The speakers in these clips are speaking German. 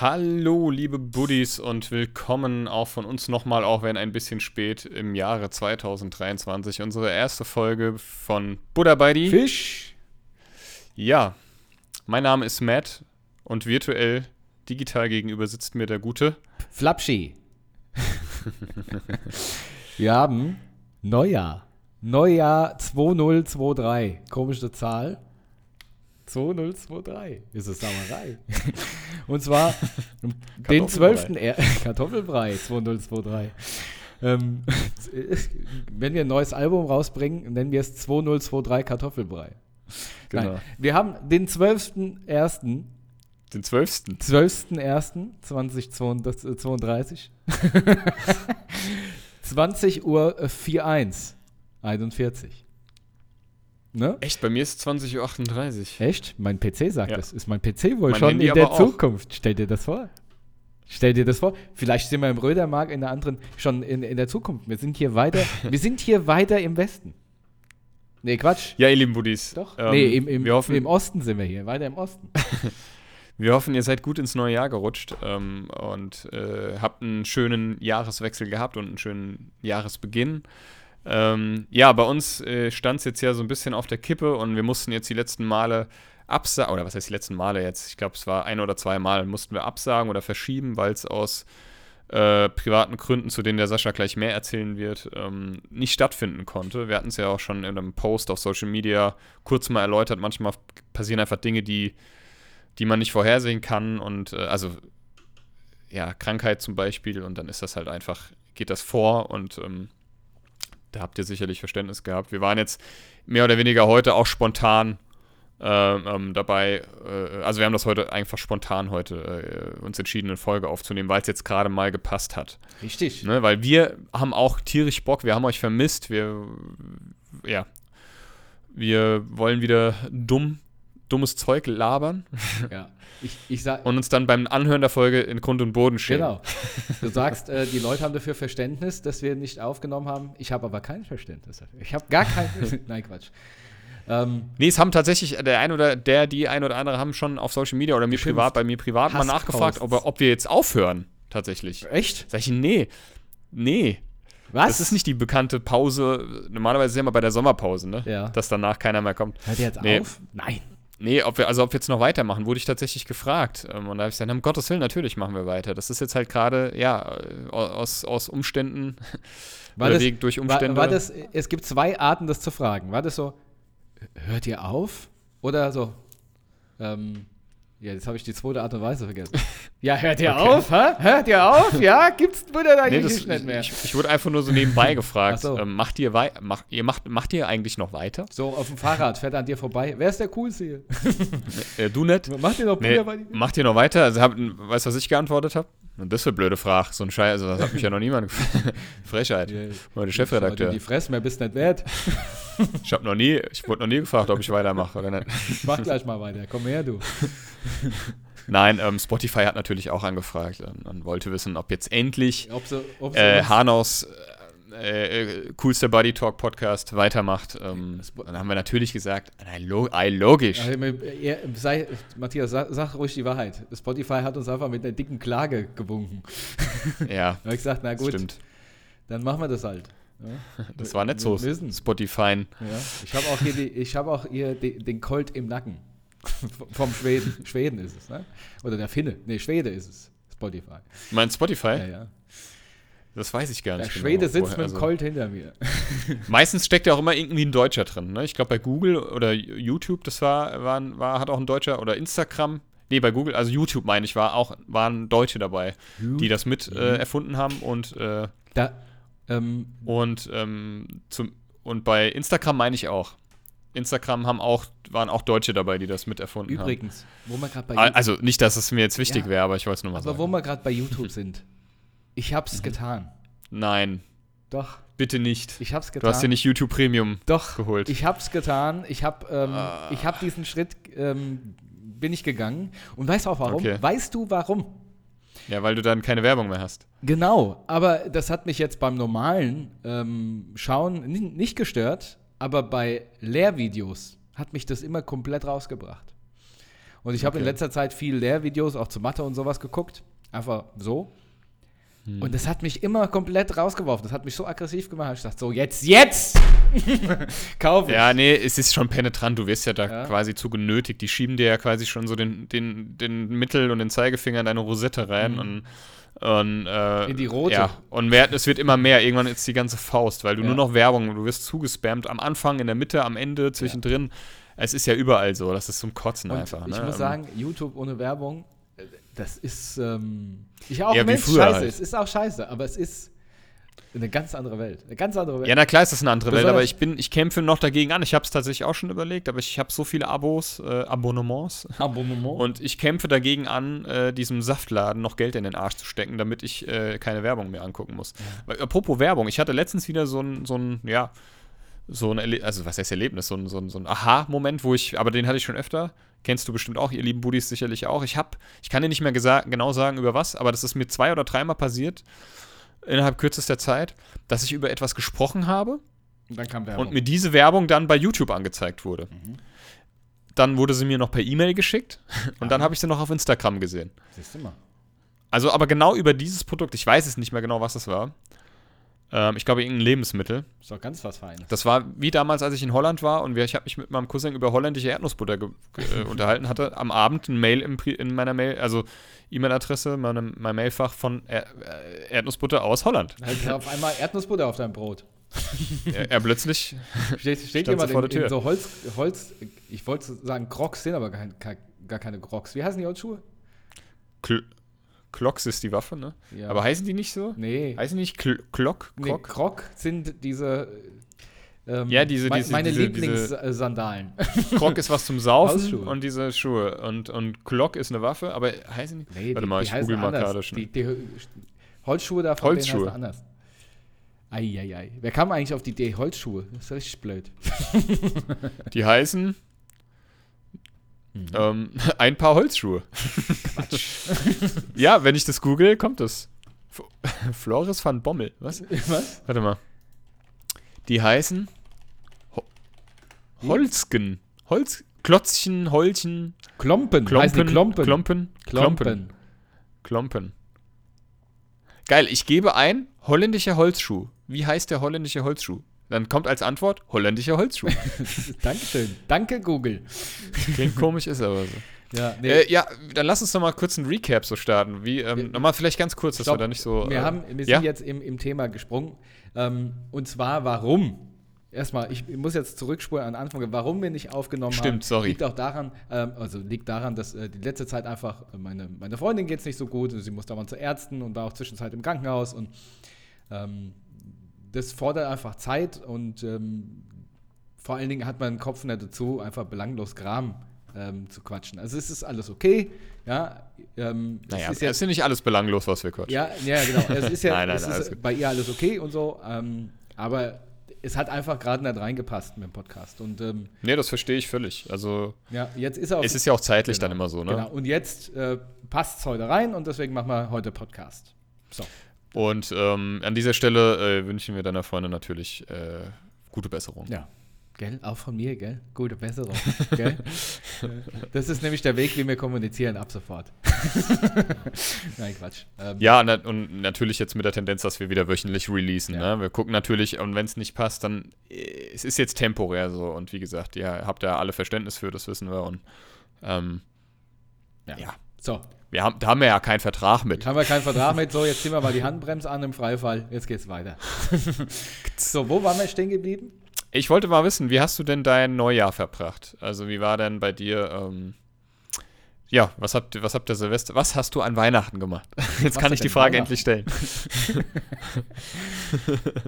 Hallo, liebe Buddies und willkommen auch von uns nochmal, auch wenn ein bisschen spät, im Jahre 2023. Unsere erste Folge von Buddha die Fisch. Ja, mein Name ist Matt und virtuell, digital gegenüber sitzt mir der Gute. Flapschi. Wir haben Neujahr. Neujahr 2023. Komische Zahl. 2023. Ist es Sauerei. Und zwar den 12. Er Kartoffelbrei 2023. Ähm, wenn wir ein neues Album rausbringen, nennen wir es 2023 Kartoffelbrei. Genau. Nein, wir haben den 12.01. Den 12. 12.01.2032. 20 Uhr 41. 41. Ne? Echt, bei mir ist es 20.38 Uhr. Echt? Mein PC sagt Ja. das. Ist mein PC wohl Mein schon Handy in der aber auch. Zukunft? Stell dir das vor. Stell dir das vor. Vielleicht sind wir im Rödermark in der anderen schon in, in der Zukunft. Wir sind hier weiter. wir sind hier weiter im Westen. Nee, Quatsch. Ja, ihr lieben Buddies. Doch. Ähm, nee, im, im, wir, hoffen, im Osten sind wir hier. Weiter im Osten. wir hoffen, ihr seid gut ins neue Jahr gerutscht ähm, und äh, habt einen schönen Jahreswechsel gehabt und einen schönen Jahresbeginn. Ähm, ja, bei uns äh, stand es jetzt ja so ein bisschen auf der Kippe und wir mussten jetzt die letzten Male absagen, oder was heißt die letzten Male jetzt? Ich glaube, es war ein oder zwei Mal, mussten wir absagen oder verschieben, weil es aus äh, privaten Gründen, zu denen der Sascha gleich mehr erzählen wird, ähm, nicht stattfinden konnte. Wir hatten es ja auch schon in einem Post auf Social Media kurz mal erläutert. Manchmal passieren einfach Dinge, die, die man nicht vorhersehen kann und äh, also ja, Krankheit zum Beispiel und dann ist das halt einfach, geht das vor und ähm, da habt ihr sicherlich Verständnis gehabt. Wir waren jetzt mehr oder weniger heute auch spontan ähm, ähm, dabei, äh, also wir haben das heute einfach spontan heute äh, uns entschieden, eine Folge aufzunehmen, weil es jetzt gerade mal gepasst hat. Richtig. Ne? Weil wir haben auch tierisch Bock, wir haben euch vermisst, wir, ja, wir wollen wieder dumm, dummes Zeug labern Ja. Ich, ich sag, und uns dann beim Anhören der Folge in Grund und Boden schämen. Genau. Du sagst, äh, die Leute haben dafür Verständnis, dass wir nicht aufgenommen haben. Ich habe aber kein Verständnis dafür. Ich habe gar kein. Nein, Quatsch. Ähm, Nee, es haben tatsächlich der ein oder der, die ein oder andere haben schon auf Social Media oder mir privat, bei mir privat mal nachgefragt, ob, ob wir jetzt aufhören, tatsächlich. echt? Sag ich, nee, nee. Was? Das ist nicht die bekannte Pause. Normalerweise ist ja immer bei der Sommerpause, ne? Ja. Dass danach keiner mehr kommt. Hört ihr jetzt Nee. auf? Nein. Nee, ob wir, also ob wir jetzt noch weitermachen, wurde ich tatsächlich gefragt. Ähm, Und da habe ich gesagt, um Gottes Willen, natürlich machen wir weiter. Das ist jetzt halt gerade, ja, äh, aus, aus Umständen, War das, wegen- durch war, Umstände. war das, es gibt zwei Arten, das zu fragen. War das so, hört ihr auf? Oder so, ähm, ja, jetzt habe ich die zweite Art und Weise vergessen. ja, hört ihr Okay. auf? Hä? Hört ihr auf? Ja, gibt's Buddha da Nee, das, nicht mehr? ich, ich wurde einfach nur so nebenbei gefragt. So. ähm, macht ihr wei macht, ihr macht, macht ihr eigentlich noch weiter? so, auf dem Fahrrad fährt er an dir vorbei. Wer ist der Coolste hier? Äh, du nicht? Macht ihr noch Nee, bei dir? macht ihr noch weiter? Also, hab, weißt du, was ich geantwortet habe? Und das für blöde Frage. So ein Scheiß, also das hat mich ja noch niemand gefragt. Frechheit. Ja, Meine Chefredakteur. dir Die Fresse, mehr bist nicht wert. Ich habe noch nie, ich wurde noch nie gefragt, ob ich weitermache oder nicht. Mach gleich mal weiter. Komm her, du. Nein, ähm, Spotify hat natürlich auch angefragt und, und wollte wissen, ob jetzt endlich Ob sie, ob sie äh, Hanos äh, äh, coolster Buddy Talk Podcast weitermacht. Ähm, dann haben wir natürlich gesagt, nein, lo äh, logisch. Also, ihr- sei, Matthias, sag, sag ruhig die Wahrheit. Spotify hat uns einfach mit einer dicken Klage gewunken. Ja, Da habe ich gesagt, na gut, stimmt. dann machen wir das halt. Ja, Das war nicht so. Spotify. ja. Ich habe auch hier, die, ich hab auch hier die, den Colt im Nacken. Vom Schweden. Schweden ist es, ne? Oder der Finne. Nee, Schwede ist es. Spotify. Mein Spotify? Ja, ja. Das weiß ich gar Der nicht. Schwede genau, sitzt woher- mit dem also- Colt hinter mir. Meistens steckt ja auch immer irgendwie ein Deutscher drin. Ne? Ich glaube, bei Google oder YouTube, das war, war, war, hat auch ein Deutscher oder Instagram. Nee, bei Google, also YouTube meine ich, war auch, waren Deutsche dabei, die das mit äh, erfunden haben und, äh, Da, ähm, und, ähm, zum, und bei Instagram meine ich auch. Instagram haben auch, waren auch Deutsche dabei, die das mit erfunden übrigens, wo wir gerade bei haben. Also nicht, dass es mir jetzt wichtig Ja. wäre, aber ich wollte es nur mal aber wo sagen. wir gerade bei YouTube sind. Ich hab's Mhm. getan. Nein, Doch, bitte nicht. ich hab's Du getan. hast dir nicht YouTube Premium Doch, geholt. ich hab's getan. Ich hab, ähm, Ah. ich hab diesen Schritt ähm, bin ich gegangen. Und weißt du auch warum? Okay. Weißt du warum? Ja, weil du dann keine Werbung mehr hast. Genau, aber das hat mich jetzt beim normalen ähm, Schauen ni- nicht gestört, aber bei Lehrvideos hat mich das immer komplett rausgebracht. Und ich habe in Okay. letzter Zeit viel Lehrvideos, auch zu Mathe und sowas geguckt. Einfach so. Hm. Und das hat mich immer komplett rausgeworfen. Das hat mich so aggressiv gemacht. Ich dachte so, jetzt, jetzt! Kauf ich. Ja, nee, es ist schon penetrant. Du wirst ja da Ja. quasi zu genötigt. Die schieben dir ja quasi schon so den, den, den Mittel- und den Zeigefinger in deine Rosette rein und, und äh, Mhm. In die rote. Ja, und mehr, es wird immer mehr. Irgendwann ist die ganze Faust, weil du Ja. nur noch Werbung, du wirst zugespammt am Anfang, in der Mitte, am Ende, zwischendrin. Es ist ja überall so. Das ist zum Kotzen Und einfach. ich ne? muss Ähm, sagen, YouTube ohne Werbung, das ist, ähm, ich auch Ja, es früher scheiße halt. ist, ist auch scheiße, aber es ist eine ganz andere Welt. Eine ganz andere Welt. Ja, na klar ist das eine andere Welt, Besonders- aber ich bin, ich kämpfe noch dagegen an. Ich habe es tatsächlich auch schon überlegt, aber ich habe so viele Abos, äh, Abonnements Abonnement. und ich kämpfe dagegen an, äh, diesem Saftladen noch Geld in den Arsch zu stecken, damit ich äh, keine Werbung mehr angucken muss. Weil, apropos Werbung, ich hatte letztens wieder so ein, so ein, ja, so ein, Erle also was heißt Erlebnis, so ein, so ein, so ein Aha-Moment, wo ich, aber den hatte ich schon öfter. Kennst du bestimmt auch, ihr lieben Buddies sicherlich auch. Ich habe, ich kann dir nicht mehr genau sagen, über was, aber das ist mir zwei oder dreimal passiert innerhalb kürzester Zeit, dass ich über etwas gesprochen habe Und dann kam Werbung. und mir diese Werbung dann bei YouTube angezeigt wurde. Mhm. Dann wurde sie mir noch per E-Mail geschickt und dann habe ich sie noch auf Instagram gesehen. Siehst du mal. Also aber genau über dieses Produkt. Ich weiß es nicht mehr genau, was das war. Ähm, ich glaube, irgendein Lebensmittel. Ist doch ganz was Feines. Das war wie damals, als ich in Holland war und wir, ich habe mich mit meinem Cousin über holländische Erdnussbutter äh, unterhalten, hatte am Abend ein Mail Pri- in meiner Mail, also E-Mail-Adresse, meinem, mein Mailfach von er, äh, Erdnussbutter aus Holland. Halt auf einmal Erdnussbutter auf deinem Brot. er, er plötzlich, Steht, steht jemand in, der Tür. in so Holz, Holz, ich wollte sagen Crocs, sind aber kein, gar keine Crocs. Wie heißen die Holzschuhe? Kl Klocks ist die Waffe, ne? Ja. Aber heißen die nicht so? Nee. Heißen die nicht Kl Klock? nee? Croc sind diese. Ähm, Ja, diese- diese- meine diese- Lieblingssandalen. Krog ist was zum Saufen Hausschuhe. und diese Schuhe. Und, und Glock ist eine Waffe, aber heißen die? Nee, Warte die, mal, ich google mal gerade schon. Die, die Holzschuhe davon Holzschuhe. heißen anders. Eieiei. Wer kam eigentlich auf die Idee Holzschuhe? Das ist richtig blöd. Die heißen Mhm. ähm, ein paar Holzschuhe. ja, wenn ich das google, kommt das. F Floris van Bommel. Was? Was? Warte mal. Die heißen Ho Holzgen. Holz Klotzchen, Holchen, Klompen. Klompen, Klompen. Klompen, Klompen. Klompen. Geil, ich gebe ein holländischer Holzschuh. Wie heißt der holländische Holzschuh? Dann kommt als Antwort holländischer Holzschuh. Dankeschön. Danke, Google. Klingt komisch, ist aber so. Ja, nee, Äh, ja, dann lass uns noch mal kurz einen Recap so starten. Wie, ähm, nochmal vielleicht ganz kurz, dass Stopp. wir da nicht so. wir, äh, haben, wir sind ja? jetzt im, im Thema gesprungen. Ähm, und zwar, warum? Erstmal, ich muss jetzt zurückspulen an den Anfang, warum wir nicht aufgenommen haben. Stimmt, sorry. Liegt auch daran, ähm, also liegt daran, dass äh, die letzte Zeit einfach, äh, meine, meine Freundin geht es nicht so gut, sie muss dauernd zu Ärzten und war auch zwischenzeit im Krankenhaus und ähm, das fordert einfach Zeit und ähm, vor allen Dingen hat man den Kopf nicht dazu, einfach belanglos Kram ähm, zu quatschen. Also es ist alles okay, ja. Ähm, es Naja, ist es jetzt- ist ja nicht alles belanglos, was wir quatschen. ja, ja, genau. Es ist ja Nein, nein, es alles ist bei ihr alles okay und so. Ähm, aber es hat einfach gerade nicht reingepasst mit dem Podcast. Und ähm, Nee, das verstehe ich völlig. Also, ja, jetzt ist auf. es ist ja auch zeitlich genau, dann immer so, ne? Genau. Und jetzt äh, passt es heute rein und deswegen machen wir heute Podcast. So. Und ähm, an dieser Stelle äh, wünschen wir deiner Freundin natürlich äh, gute Besserung. Ja. Gell? Auch von mir, gell? Gute Besserung. gell? Das ist nämlich der Weg, wie wir kommunizieren ab sofort. Nein, Quatsch. Ähm, Ja, na, und natürlich jetzt mit der Tendenz, dass wir wieder wöchentlich releasen. Ja. Ne? Wir gucken natürlich, und wenn es nicht passt, dann äh, es ist jetzt temporär so. Und wie gesagt, ihr habt da alle Verständnis für, das wissen wir. Und ähm, ja. ja. So, wir haben, da haben wir ja keinen Vertrag mit. Jetzt haben wir keinen Vertrag mit. So, jetzt ziehen wir mal die Handbremse an im Freifall. Jetzt geht's weiter. so, wo waren wir stehen geblieben? Ich wollte mal wissen, wie hast du denn dein Neujahr verbracht? Also wie war denn bei dir, ähm, ja, was habt, was habt ihr Silvester, was hast du an Weihnachten gemacht? Jetzt Was kann ich die Frage endlich stellen.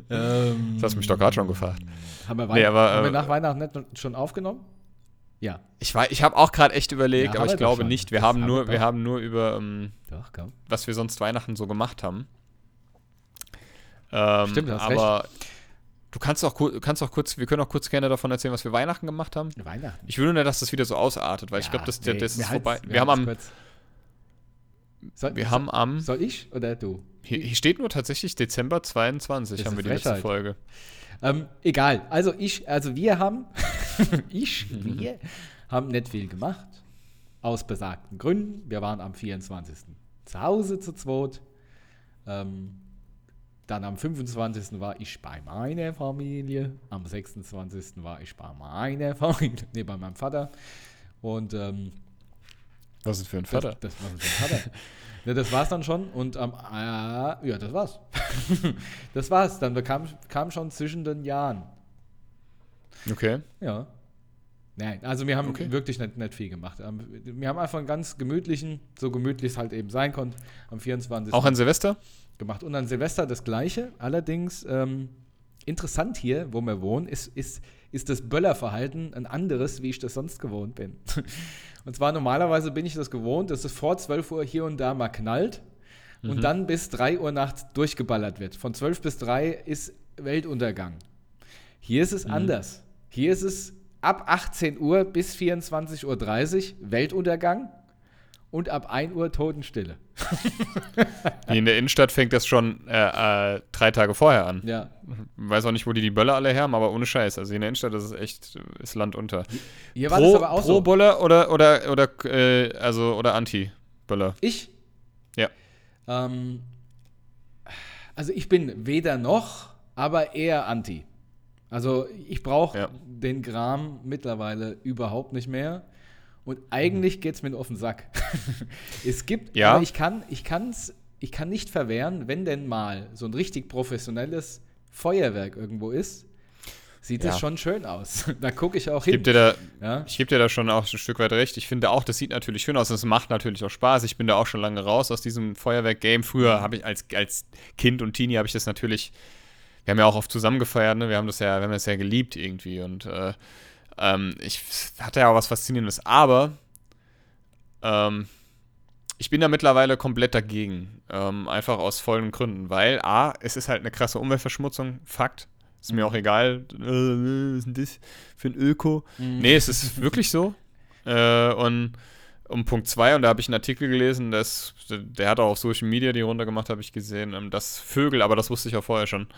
Ähm, Das hast du mich doch gerade schon gefragt. Haben wir, Nee, Weihn- aber, haben wir äh, nach Weihnachten nicht schon aufgenommen? Ja. Ich, ich habe auch gerade echt überlegt, Ja, aber ich glaube schon. nicht. Wir Das haben nur, wir haben nur über, ähm, Doch, was wir sonst Weihnachten so gemacht haben. Ähm, Stimmt, du hast aber Du kannst auch, kannst auch kurz, wir können auch kurz gerne davon erzählen, was wir Weihnachten gemacht haben. Weihnachten. Ich will nur, dass das wieder so ausartet, weil ja, ich glaube, das, nee, das ist vorbei. Wir, wir haben am. Soll, wir haben am. Soll ich oder du? Hier, hier steht nur tatsächlich Dezember 22, das haben wir die letzte Folge. Ähm, egal. Also ich, also wir haben, ich, wir haben nicht viel gemacht. Aus besagten Gründen. Wir waren am 24. zu Hause zu zweit. Ähm, dann am 25. war ich bei meiner Familie. Am 26. war ich bei meiner Familie. Nee, bei meinem Vater. Und ähm, was ist für ein Vater? Das, das war für ein Vater. ja, das war's dann schon. Und am äh, ja, das war's. das war's. Dann kam, kam schon zwischen den Jahren. Okay. Ja. Nein, also wir haben okay. wirklich nicht, nicht viel gemacht. Ähm, wir haben einfach einen ganz gemütlichen, so gemütlich es halt eben sein konnte, am 24. Auch an Silvester? gemacht. Und an Silvester das Gleiche. Allerdings ähm, interessant hier, wo wir wohnen, ist, ist, ist das Böllerverhalten ein anderes, wie ich das sonst gewohnt bin. und zwar normalerweise bin ich das gewohnt, dass es vor 12 Uhr hier und da mal knallt mhm. und dann bis 3 Uhr nachts durchgeballert wird. Von 12 bis 3 ist Weltuntergang. Hier ist es mhm. anders. Hier ist es ab 18 Uhr bis 24.30 Uhr Weltuntergang und ab 1 Uhr Totenstille. in der Innenstadt fängt das schon äh, äh, drei Tage vorher an. Ja. Weiß auch nicht, wo die die Böller alle her haben, aber ohne Scheiß. Also in der Innenstadt ist es echt, ist Land unter. Hier war pro, das aber auch pro so. Böller oder, oder, oder, äh, also, oder Anti-Böller? Ich? Ja. Ähm, also ich bin weder noch, aber eher Anti. Also ich brauche ja. den Gram mittlerweile überhaupt nicht mehr. Und eigentlich geht es mir nur auf den Sack. es gibt, ja. aber ich kann, ich kann's, ich kann nicht verwehren, wenn denn mal so ein richtig professionelles Feuerwerk irgendwo ist, sieht ja. das schon schön aus. da gucke ich auch hin. Geb da, ja? Ich gebe dir da schon auch ein Stück weit recht. Ich finde auch, das sieht natürlich schön aus und es macht natürlich auch Spaß. Ich bin da auch schon lange raus aus diesem Feuerwerk-Game. Früher habe ich als, als Kind und Teenie habe ich das natürlich, wir haben ja auch oft zusammen gefeiert, ne? wir haben das ja, wir haben das ja geliebt irgendwie und äh, ähm, ich hatte ja auch was Faszinierendes, aber ähm, ich bin da mittlerweile komplett dagegen. Ähm, einfach aus vollen Gründen. Weil, A, es ist halt eine krasse Umweltverschmutzung, Fakt. Ist mir auch egal, äh, was ist denn das für ein Öko? Mhm. Nee, es ist wirklich so. Äh, und um Punkt 2, und da habe ich einen Artikel gelesen, das, der hat auch auf Social Media die Runde gemacht, habe ich gesehen, ähm, dass Vögel, aber das wusste ich auch vorher schon,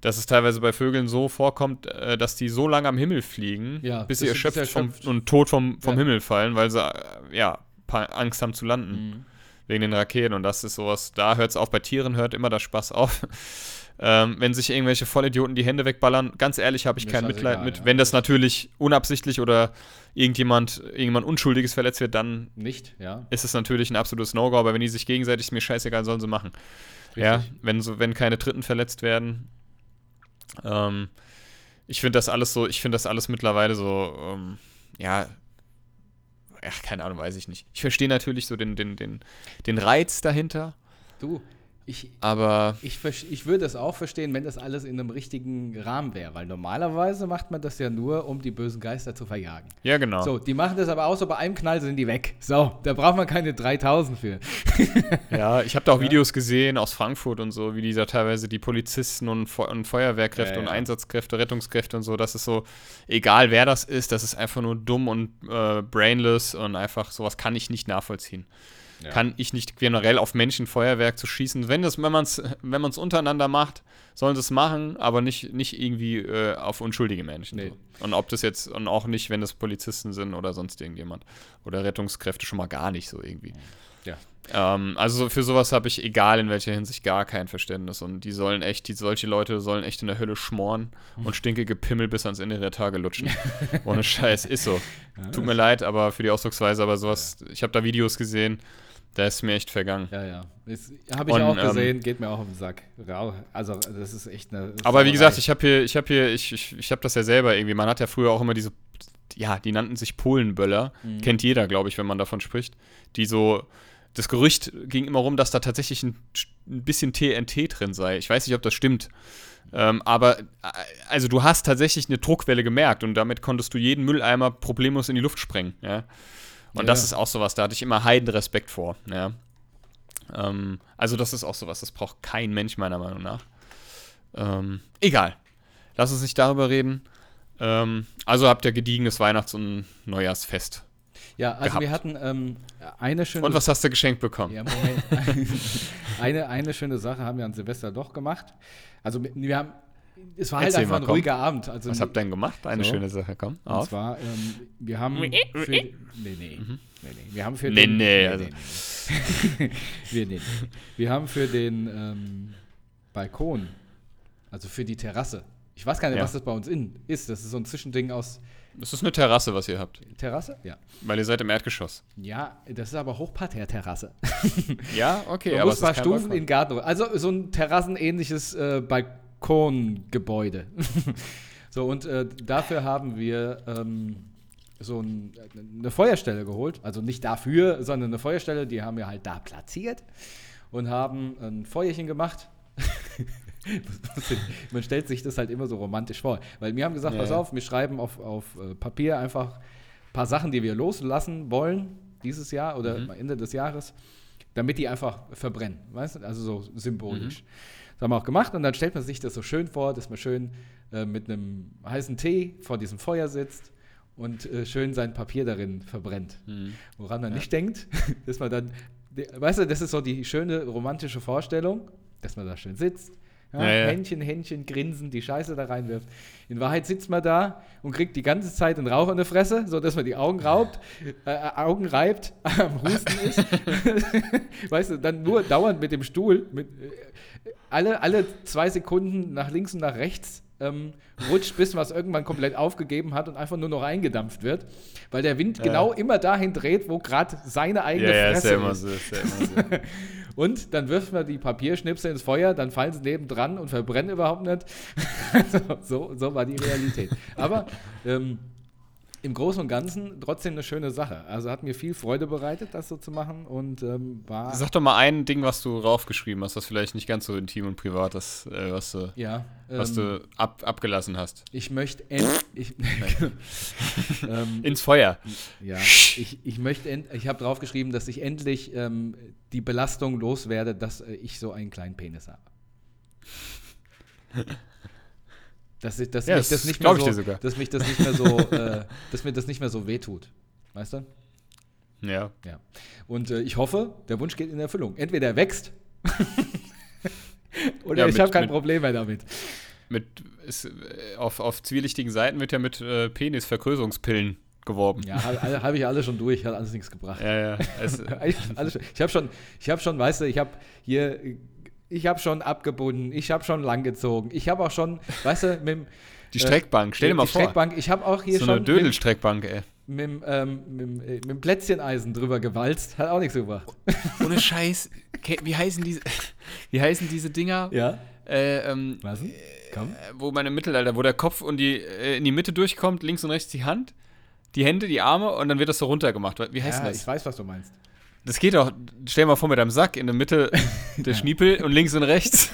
dass es teilweise bei Vögeln so vorkommt, äh, dass die so lange am Himmel fliegen, ja, bis sie erschöpft, erschöpft. Vom, und tot vom, vom ja. Himmel fallen, weil sie äh, ja, Angst haben zu landen. Mhm. Wegen den Raketen. Und das ist sowas, da hört es auf. Bei Tieren hört immer der Spaß auf. ähm, wenn sich irgendwelche Vollidioten die Hände wegballern, ganz ehrlich, habe ich kein Mitleid egal, mit. Ja. Wenn das natürlich unabsichtlich oder irgendjemand, irgendjemand Unschuldiges verletzt wird, dann nicht, ja. ist es natürlich ein absolutes No-Go. Aber wenn die sich gegenseitig, ist mir scheißegal, sollen sie machen. Richtig. Ja, wenn, so, wenn keine Dritten verletzt werden, ähm, ich finde das alles so, ich finde das alles mittlerweile so, ähm, ja, ach, keine Ahnung, weiß ich nicht. Ich verstehe natürlich so den, den, den, den Reiz dahinter. Du, ich, aber ich, ich würde es auch verstehen, wenn das alles in einem richtigen Rahmen wäre, weil normalerweise macht man das ja nur, um die bösen Geister zu verjagen. Ja, genau. So, die machen das aber auch so, bei einem Knall sind die weg. So, da braucht man keine 3000 für. ja, ich habe da auch ja. Videos gesehen aus Frankfurt und so, wie die da teilweise die Polizisten und, Fe und Feuerwehrkräfte ja, ja. und Einsatzkräfte, Rettungskräfte und so, das ist so, egal wer das ist, das ist einfach nur dumm und äh, brainless und einfach sowas kann ich nicht nachvollziehen. Ja. Kann ich nicht generell auf Menschen Feuerwerk zu schießen. Wenn das, wenn man es wenn untereinander macht, sollen sie es machen, aber nicht, nicht irgendwie äh, auf unschuldige Menschen. Nee. Und ob das jetzt, und auch nicht, wenn das Polizisten sind oder sonst irgendjemand. Oder Rettungskräfte schon mal gar nicht so irgendwie. Ja. Ähm, also für sowas habe ich, egal in welcher Hinsicht, gar kein Verständnis. Und die sollen echt, die, solche Leute sollen echt in der Hölle schmoren und stinkige Pimmel bis ans Ende der Tage lutschen. Ohne Scheiß, ist so. Tut mir leid, aber für die Ausdrucksweise, aber sowas, ich habe da Videos gesehen, der ist mir echt vergangen. Ja, ja. Habe ich und, auch gesehen, ähm, geht mir auch auf den Sack. Also, das ist echt eine. Aber wie gesagt, ich habe hier, ich habe hier, ich, ich, ich habe das ja selber irgendwie. Man hat ja früher auch immer diese, ja, die nannten sich Polenböller. Mhm. Kennt jeder, glaube ich, wenn man davon spricht. Die so, das Gerücht ging immer rum, dass da tatsächlich ein, ein bisschen TNT drin sei. Ich weiß nicht, ob das stimmt. Ähm, aber, äh, also du hast tatsächlich eine Druckwelle gemerkt und damit konntest du jeden Mülleimer problemlos in die Luft sprengen, ja. Und ja. das ist auch sowas, da hatte ich immer heiden Respekt vor. Ja. Ähm, also das ist auch sowas, das braucht kein Mensch meiner Meinung nach. Ähm, egal. Lass uns nicht darüber reden. Ähm, also habt ihr gediegenes Weihnachts- und Neujahrsfest. Ja, also gehabt. wir hatten ähm, eine schöne Und was hast du geschenkt bekommen? Ja, Moment. eine, eine schöne Sache haben wir an Silvester doch gemacht. Also wir haben, es war halt Erzähl einfach mal, ein komm. ruhiger Abend. Also Was habt ihr denn gemacht? Eine So. schöne Sache, komm. Und Auf. zwar, ähm, wir haben für, nee, nee, nee, nee, wir haben für Nee, den, nee, also. nee, nee. wir, nee, nee. wir haben für den ähm, Balkon, also für die Terrasse. Ich weiß gar nicht, Ja. was das bei uns innen ist. Das ist so ein Zwischending aus Das ist eine Terrasse, was ihr habt. Terrasse? Ja. Weil ihr seid im Erdgeschoss. Ja, das ist aber Hochparterre-Terrasse. Ja, okay, Man aber muss es ein paar Stufen Balkon. in den Garten. Also so ein terrassenähnliches äh, Balkongebäude. so, und äh, dafür haben wir ähm, so ein, eine Feuerstelle geholt. Also nicht dafür, sondern eine Feuerstelle, die haben wir halt da platziert und haben ein Feuerchen gemacht. Man stellt sich das halt immer so romantisch vor. Weil wir haben gesagt, Ja, pass auf, wir schreiben auf, auf äh, Papier einfach ein paar Sachen, die wir loslassen wollen dieses Jahr oder Mhm. am Ende des Jahres, damit die einfach verbrennen. Weißt du? Also so symbolisch. Das haben wir auch gemacht und dann stellt man sich das so schön vor, dass man schön äh, mit einem heißen Tee vor diesem Feuer sitzt und äh, schön sein Papier darin verbrennt. Mhm. Woran man nicht denkt, dass man dann, weißt du, das ist so die schöne romantische Vorstellung, dass man da schön sitzt, ja, Ja, ja. Händchen, Händchen, grinsen, die Scheiße da reinwirft. In Wahrheit sitzt man da und kriegt die ganze Zeit einen Rauch an der Fresse, sodass man die Augen raubt, äh, äh, Augen reibt, am Husten ist. weißt du, dann nur dauernd mit dem Stuhl, mit, äh, alle, alle zwei Sekunden nach links und nach rechts ähm, rutscht, bis man es irgendwann komplett aufgegeben hat und einfach nur noch eingedampft wird, weil der Wind Ja. genau immer dahin dreht, wo gerade seine eigene Ja, ja, ist Fresse ja immer ist. so. Ist ja immer so. Und dann wirft man die Papierschnipsel ins Feuer, dann fallen sie nebendran und verbrennen überhaupt nicht. Also, so, so war die Realität. Aber ähm, im Großen und Ganzen trotzdem eine schöne Sache. Also hat mir viel Freude bereitet, das so zu machen und ähm, war. Sag doch mal ein Ding, was du raufgeschrieben hast, das vielleicht nicht ganz so intim und privat ist, äh, was du, ja, was ähm, du ab, abgelassen hast. ich möchte ich, ähm, Ins Feuer. ja, ich, ich möchte ich habe draufgeschrieben, dass ich endlich ähm, die Belastung loswerde, dass äh, ich so einen kleinen Penis habe. Dass, ich, dass, Ja, mich das das nicht mehr so, dass mich das nicht mehr so, äh, dass mir das nicht mehr so wehtut. Weißt du? Ja. Ja. Und äh, ich hoffe, der Wunsch geht in Erfüllung. Entweder er wächst oder Ja, ich habe kein Problem mehr damit. Mit, ist, äh, auf, auf zwielichtigen Seiten wird ja mit äh, Penisvergrößerungspillen geworben. Ja, habe hab ich alle schon durch, hat alles nichts gebracht. Ja, ja. Es, alles. Ich habe schon, ich habe schon, weißt du, ich habe hier, ich habe schon abgebunden, ich habe schon langgezogen, ich habe auch schon, weißt du, mit dem, die Streckbank, stell dir die mal vor. Streckbank, ich habe auch hier so schon eine mit, Dödelstreckbank, ey. mit, dem, ähm, mit, äh, mit dem Plätzcheneisen drüber gewalzt, hat auch nichts gebracht. Ohne Scheiß. Wie heißen diese, wie heißen diese Dinger? Ja? Äh, ähm, Was? denn? Komm. äh, wo man im Mittelalter, wo der Kopf und die, äh, in die Mitte durchkommt, links und rechts die Hand, die Hände, die Arme und dann wird das so runtergemacht. Wie heißt Ja, das? ich weiß, was du meinst. Das geht doch. Stell dir mal vor mit einem Sack in der Mitte der Schniepel und links und rechts.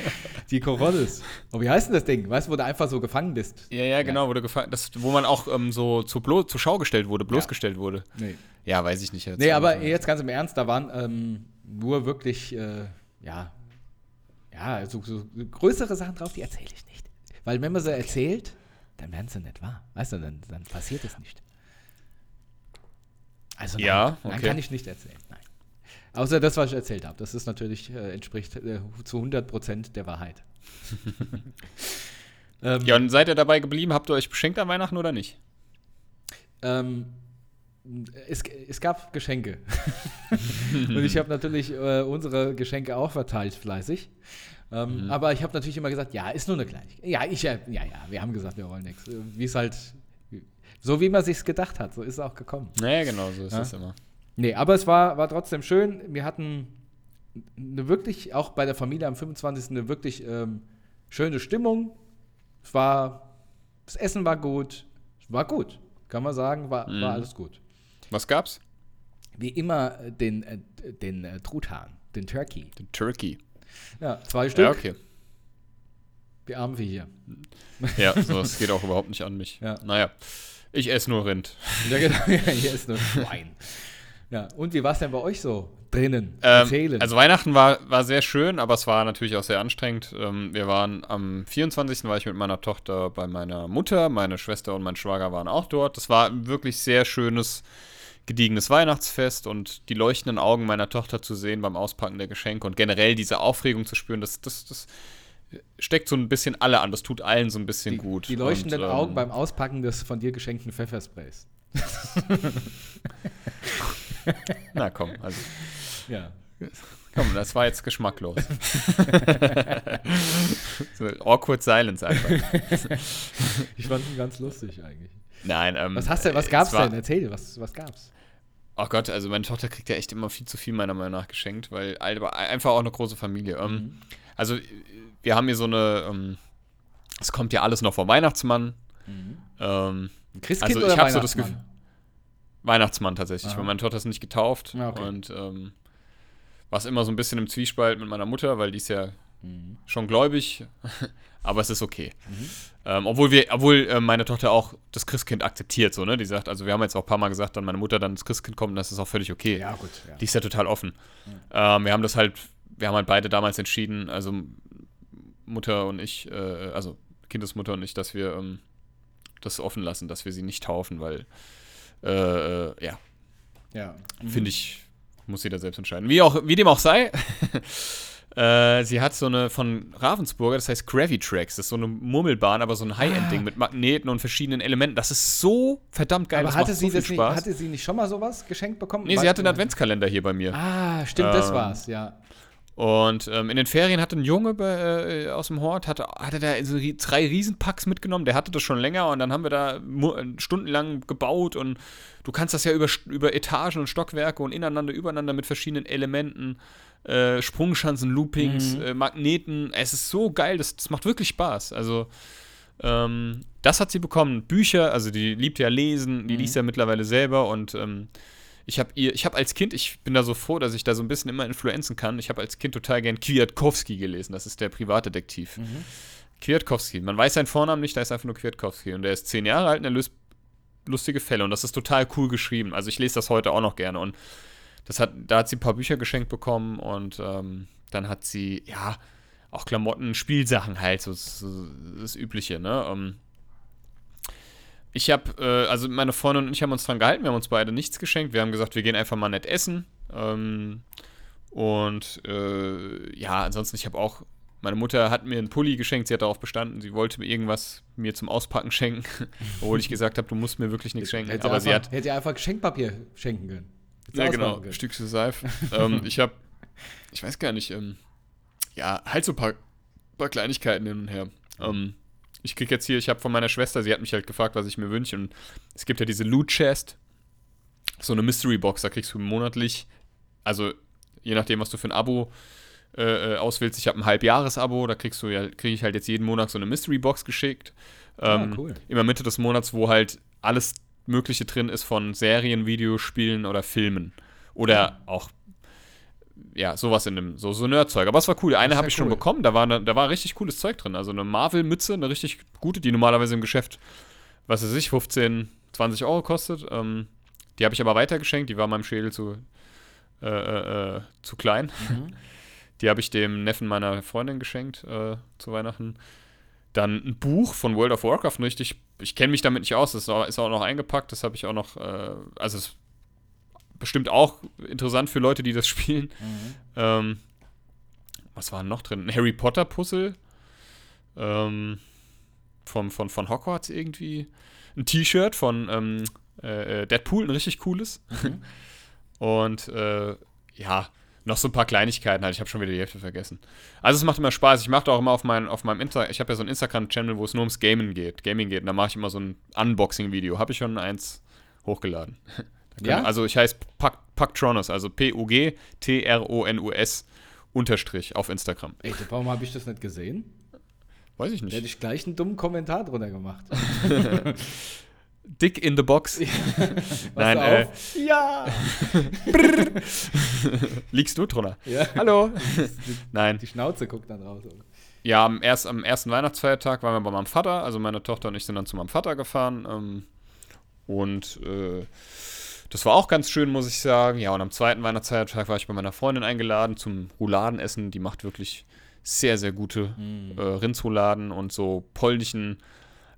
Die Corolles. Oh, wie heißt denn das Ding? Weißt du, wo du einfach so gefangen bist? ja, ja, genau, wo, du gefa- das, wo man auch ähm, so zu blo zur Schau gestellt wurde, bloßgestellt wurde. Nee. Ja, weiß ich nicht. Jetzt Nee, aber jetzt ganz im Ernst, da waren ähm, nur wirklich, äh, ja, ja, so, so größere Sachen drauf, die erzähle ich nicht. Weil wenn man sie erzählt, dann werden sie nicht wahr. Weißt du, dann, dann passiert es nicht. Also nein, Ja, nein, okay. kann ich nicht erzählen. Nein. Außer das, was ich erzählt habe. Das ist natürlich, äh, entspricht äh, zu 100% der Wahrheit. ähm, Ja, und seid ihr dabei geblieben? Habt ihr euch beschenkt an Weihnachten oder nicht? Ähm, es, es gab Geschenke. und ich habe natürlich äh, unsere Geschenke auch verteilt, fleißig. Ähm, Aber ich habe natürlich immer gesagt, ja, ist nur eine Kleinigkeit. Ja, ich, äh, ja, ja, wir haben gesagt, wir wollen nichts. Wie es halt, so wie man sich's gedacht hat, so ist es auch gekommen. Naja, genau, so ist Ja. es immer. Nee, aber es war, war trotzdem schön. Wir hatten eine wirklich, auch bei der Familie am 25. eine wirklich ähm, schöne Stimmung. Es war, das Essen war gut. Es war gut, kann man sagen, war, Mhm. war alles gut. Was gab's? Wie immer äh, den, äh, den äh, Truthahn, den Turkey. The Turkey. Ja, zwei Stück. Ja, okay. Die armen Viecher. Ja, so, das geht auch überhaupt nicht an mich. Ja. Naja, ich esse nur Rind. Ja, genau. Ja, hier ist nur Schwein. Ja, und wie war es denn bei euch so drinnen? Ähm, Erzählen. also Weihnachten war, war sehr schön, aber es war natürlich auch sehr anstrengend. Ähm, wir waren am 24. war ich mit meiner Tochter bei meiner Mutter, meine Schwester und mein Schwager waren auch dort. Das war ein wirklich sehr schönes, gediegenes Weihnachtsfest und die leuchtenden Augen meiner Tochter zu sehen beim Auspacken der Geschenke und generell diese Aufregung zu spüren, das, das, das steckt so ein bisschen alle an. Das tut allen so ein bisschen die, gut. Die leuchtenden und, ähm, Augen beim Auspacken des von dir geschenkten Pfeffersprays. Na komm, also. Ja. Komm, das war jetzt geschmacklos. so, awkward silence einfach. Ich fand ihn ganz lustig eigentlich. Nein, ähm, Was hast du, was gab's denn? Erzähl, was, was gab's? Oh Gott, also meine Tochter kriegt ja echt immer viel zu viel meiner Meinung nach geschenkt, weil einfach auch eine große Familie. Ähm, Mhm. Also wir haben hier so eine, ähm, es kommt ja alles noch vom Weihnachtsmann. Ähm, Ein Christkind Also ich oder hab so das Weihnachtsmann? Weihnachtsmann tatsächlich, Aha. weil meine Tochter ist nicht getauft Ja, okay. und ähm, war immer so ein bisschen im Zwiespalt mit meiner Mutter, weil die ist ja Mhm. schon gläubig, aber es ist okay. Ähm, obwohl wir, obwohl äh, meine Tochter auch das Christkind akzeptiert, so, ne? Die sagt, also wir haben jetzt auch ein paar Mal gesagt, dann meine Mutter dann das Christkind kommt, und das ist auch völlig okay. Ja, gut. Ja. Die ist ja total offen. Ähm, wir haben das halt, wir haben halt beide damals entschieden, also Mutter und ich, äh, also Kindesmutter und ich, dass wir ähm, das offen lassen, dass wir sie nicht taufen, weil, äh, äh, ja, ja. finde ich, muss jeder selbst entscheiden. Wie, auch, wie dem auch sei, äh, sie hat so eine von Ravensburger, das heißt Gravitrax, das ist so eine Murmelbahn, aber so ein High-End-Ding mit Magneten und verschiedenen Elementen. Das ist so verdammt geil, Aber das hatte macht sie, so viel das nicht, Spaß. hatte sie nicht schon mal sowas geschenkt bekommen? nee, sie hatte einen? Adventskalender hier bei mir. Ah, stimmt, das Ähm, war's, ja. Und ähm, in den Ferien hatte ein Junge bei, äh, aus dem Hort, hatte, hatte da so drei Riesenpacks mitgenommen. Der hatte das schon länger und dann haben wir da äh, stundenlang gebaut und du kannst das ja über, über Etagen und Stockwerke und ineinander, übereinander mit verschiedenen Elementen, äh, Sprungschanzen, Loopings, Mhm. äh, Magneten. Es ist so geil, das, das macht wirklich Spaß. Also, ähm, das hat sie bekommen. Bücher, also die liebt ja lesen, die Mhm. liest ja mittlerweile selber und ähm, ich habe ihr, ich habe als Kind, ich bin da so froh, dass ich da so ein bisschen immer influenzen kann. Ich habe als Kind total gern Kwiatkowski gelesen. Das ist der Privatdetektiv. Mhm. Kwiatkowski. Man weiß seinen Vornamen nicht, da ist einfach nur Kwiatkowski. Und der ist zehn Jahre alt und er löst lustige Fälle. Und das ist total cool geschrieben. Also ich lese das heute auch noch gerne. Und das hat, da hat sie ein paar Bücher geschenkt bekommen und ähm, dann hat sie, ja, auch Klamotten, Spielsachen halt, so, so das Übliche, ne? Ähm, ich habe, äh, also meine Freundin und ich haben uns dran gehalten, wir haben uns beide nichts geschenkt. Wir haben gesagt, wir gehen einfach mal nett essen. Ähm, und äh, ja, ansonsten, ich habe auch, meine Mutter hat mir einen Pulli geschenkt, sie hat darauf bestanden, sie wollte mir irgendwas mir zum Auspacken schenken, obwohl ich gesagt habe, du musst mir wirklich nichts schenken. Hätte Aber einfach, sie hat, Hätte ihr einfach Geschenkpapier schenken können. Hätte ja, genau, können. Stückchen Seife. ähm, ich habe, ich weiß gar nicht, ähm, ja, halt so ein paar, paar Kleinigkeiten hin und her. Ähm, ich krieg jetzt hier, ich habe von meiner Schwester, sie hat mich halt gefragt, was ich mir wünsche. Und es gibt ja diese Loot Chest, so eine Mystery Box, da kriegst du monatlich, also je nachdem, was du für ein Abo äh, äh, auswählst. Ich habe ein Halbjahres-Abo, da kriegst du ja, kriege ich halt jetzt jeden Monat so eine Mystery Box geschickt. Ähm, Ah, cool. Immer Mitte des Monats, wo halt alles Mögliche drin ist von Serien, Videospielen oder Filmen. Oder auch, ja, sowas in dem, so, so Nerdzeug. Aber es war cool. Eine habe ich schon cool. bekommen, da war, ne, da war richtig cooles Zeug drin. Also eine Marvel-Mütze, eine richtig gute, die normalerweise im Geschäft, was weiß ich, 15, 20 Euro kostet. Ähm, die habe ich aber weitergeschenkt, die war meinem Schädel zu, äh, äh, äh, zu klein. Mhm. Die habe ich dem Neffen meiner Freundin geschenkt äh, zu Weihnachten. Dann ein Buch von World of Warcraft, richtig, ich kenne mich damit nicht aus, das ist auch, ist auch noch eingepackt, das habe ich auch noch, äh, also es bestimmt auch interessant für Leute, die das spielen. Mhm. Ähm, was war noch drin? Ein Harry Potter Puzzle ähm, von, von, von Hogwarts irgendwie. Ein T-Shirt von ähm, äh, äh, Deadpool, ein richtig cooles. Mhm. Und äh, ja, noch so ein paar Kleinigkeiten halt. Ich habe schon wieder die Hälfte vergessen. Also es macht immer Spaß. Ich mache auch immer auf, mein, auf meinem Insta, ich habe ja so einen Instagram-Channel, wo es nur ums Gaming geht. Gaming geht. Und da mache ich immer so ein Unboxing-Video. Habe ich schon eins hochgeladen. Ja? Also ich heiße Pucktronos, also P-U-G-T-R-O-N-U-S Unterstrich auf Instagram. Ey, warum habe ich das nicht gesehen? Weiß ich Da hätte nicht. ich gleich einen dummen Kommentar drunter gemacht. Dick in the Box. Nein, du äh? Ja! liegst du drunter? ja! Hallo? Nein. Die Schnauze guckt dann raus. Ja, am, erst, am ersten Weihnachtsfeiertag waren wir bei meinem Vater. Also meine Tochter und ich sind dann zu meinem Vater gefahren. Ähm, und äh, das war auch ganz schön, muss ich sagen. Ja, und am zweiten Weihnachtsfeiertag war ich bei meiner Freundin eingeladen zum Rouladenessen. Die macht wirklich sehr, sehr gute mm. äh, Rindsrouladen und so polnischen,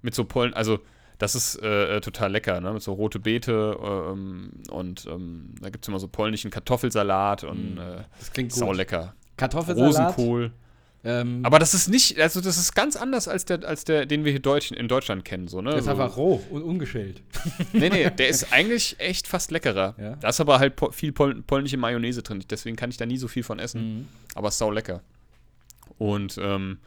mit so Pollen, also das ist äh, äh, total lecker, ne? Mit so rote Beete ähm, und ähm, da gibt es immer so polnischen Kartoffelsalat und mm. äh, das klingt sau lecker. Kartoffelsalat. Rosenkohl. Ähm, aber das ist nicht, also das ist ganz anders als der, als der, den wir hier Deutsch, in Deutschland kennen, so, ne? Der ist so. einfach roh und ungeschält. nee, nee, der ist eigentlich echt fast leckerer. Ja? Da ist aber halt po viel pol polnische Mayonnaise drin, deswegen kann ich da nie so viel von essen. Mhm. Aber sau lecker. Und ähm,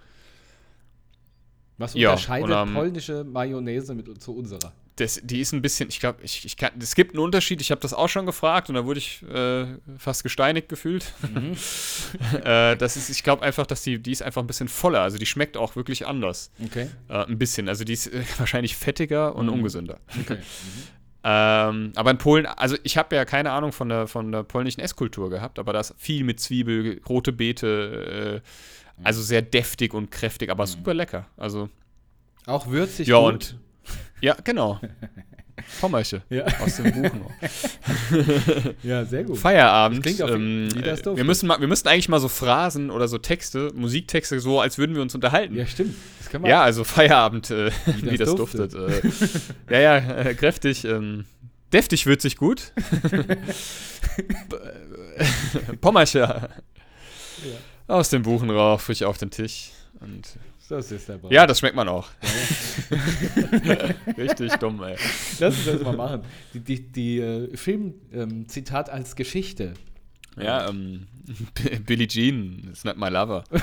was unterscheidet ja, um, polnische Mayonnaise mit, zu unserer? Das, die ist ein bisschen, ich glaube, ich, ich kann, es gibt einen Unterschied. Ich habe das auch schon gefragt und da wurde ich äh, fast gesteinigt gefühlt. Mhm. äh, das ist, ich glaube einfach, dass die, die ist einfach ein bisschen voller. Also die schmeckt auch wirklich anders. Okay. Äh, ein bisschen. Also die ist äh, wahrscheinlich fettiger und mhm. ungesünder. Okay. Mhm. Ähm, aber in Polen, also ich habe ja keine Ahnung von der, von der polnischen Esskultur gehabt, aber da ist viel mit Zwiebel, rote Beete, äh, also sehr deftig und kräftig, aber mhm. super lecker. Also auch würzig. Ja, gut. und ja, genau. Pommersche ja. aus dem Buchen. ja, sehr gut. Feierabend. Das klingt ähm, wie das wir, müssen mal, wir müssten eigentlich mal so Phrasen oder so Texte, Musiktexte, so als würden wir uns unterhalten. Ja, stimmt. ja, also Feierabend, äh, wie, das, das duftet. duftet. Äh, ja, ja, äh, kräftig. Ähm, deftig würzig gut. Pommersche. Ja. Aus dem Buchen rauf, frisch auf den Tisch. Und das ist der Brauch. Ja, das schmeckt man auch. Richtig dumm, ey. Lass uns das mal machen. Die, die, die äh, Filmzitat ähm, als Geschichte. Ja, ähm, Billie Jean is not my lover.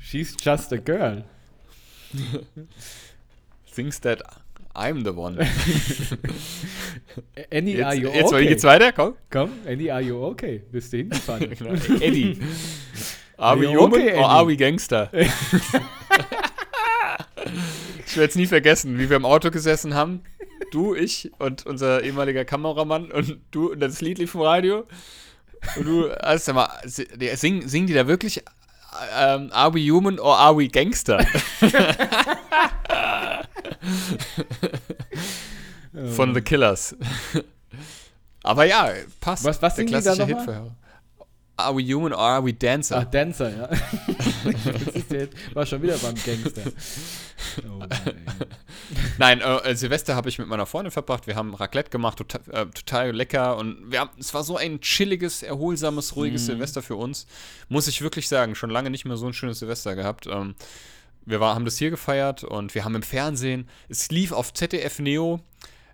She's just a girl. Thinks that I'm the one. Annie, jetzt, are you jetzt, okay? Jetzt geht's weiter, komm. Komm, Annie, are you okay? Bist du hingefahren? genau. Eddie. Are we human okay, or are we Gangster? ich werde es nie vergessen, wie wir im Auto gesessen haben. Du, ich und unser ehemaliger Kameramann und du und das Lied lief im Radio. Und du, also mal, singen, singen die da wirklich ähm, Are we human or are we Gangster? Von The Killers. Aber ja, passt. Was, was singen die da nochmal? Are we human or are we dancer? Ach, Dancer, ja. war schon wieder beim Gangster. Oh, Nein, äh, äh, Silvester habe ich mit meiner Freundin verbracht. Wir haben Raclette gemacht, total, äh, total lecker. Und wir haben, es war so ein chilliges, erholsames, ruhiges mm. Silvester für uns. Muss ich wirklich sagen, schon lange nicht mehr so ein schönes Silvester gehabt. Ähm, wir war, haben das hier gefeiert und wir haben im Fernsehen, es lief auf ZDF Neo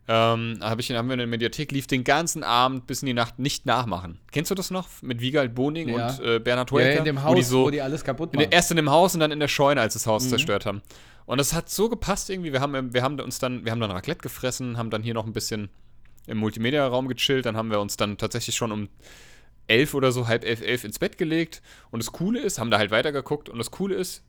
ähm, hab ich, haben wir in der Mediathek, lief den ganzen Abend bis in die Nacht nicht nachmachen. Kennst du das noch? Mit Wiegald Boning ja. und äh, Bernhard Hoeker? Ja, in dem Haus, wo die, so, wo die alles kaputt machen. erst in dem Haus und dann in der Scheune, als das Haus mhm. zerstört haben. Und das hat so gepasst irgendwie. Wir haben, wir haben uns dann, wir haben dann Raclette gefressen, haben dann hier noch ein bisschen im Multimedia-Raum gechillt. Dann haben wir uns dann tatsächlich schon um elf oder so, halb elf, elf ins Bett gelegt. Und das Coole ist, haben da halt weitergeguckt. Und das Coole ist,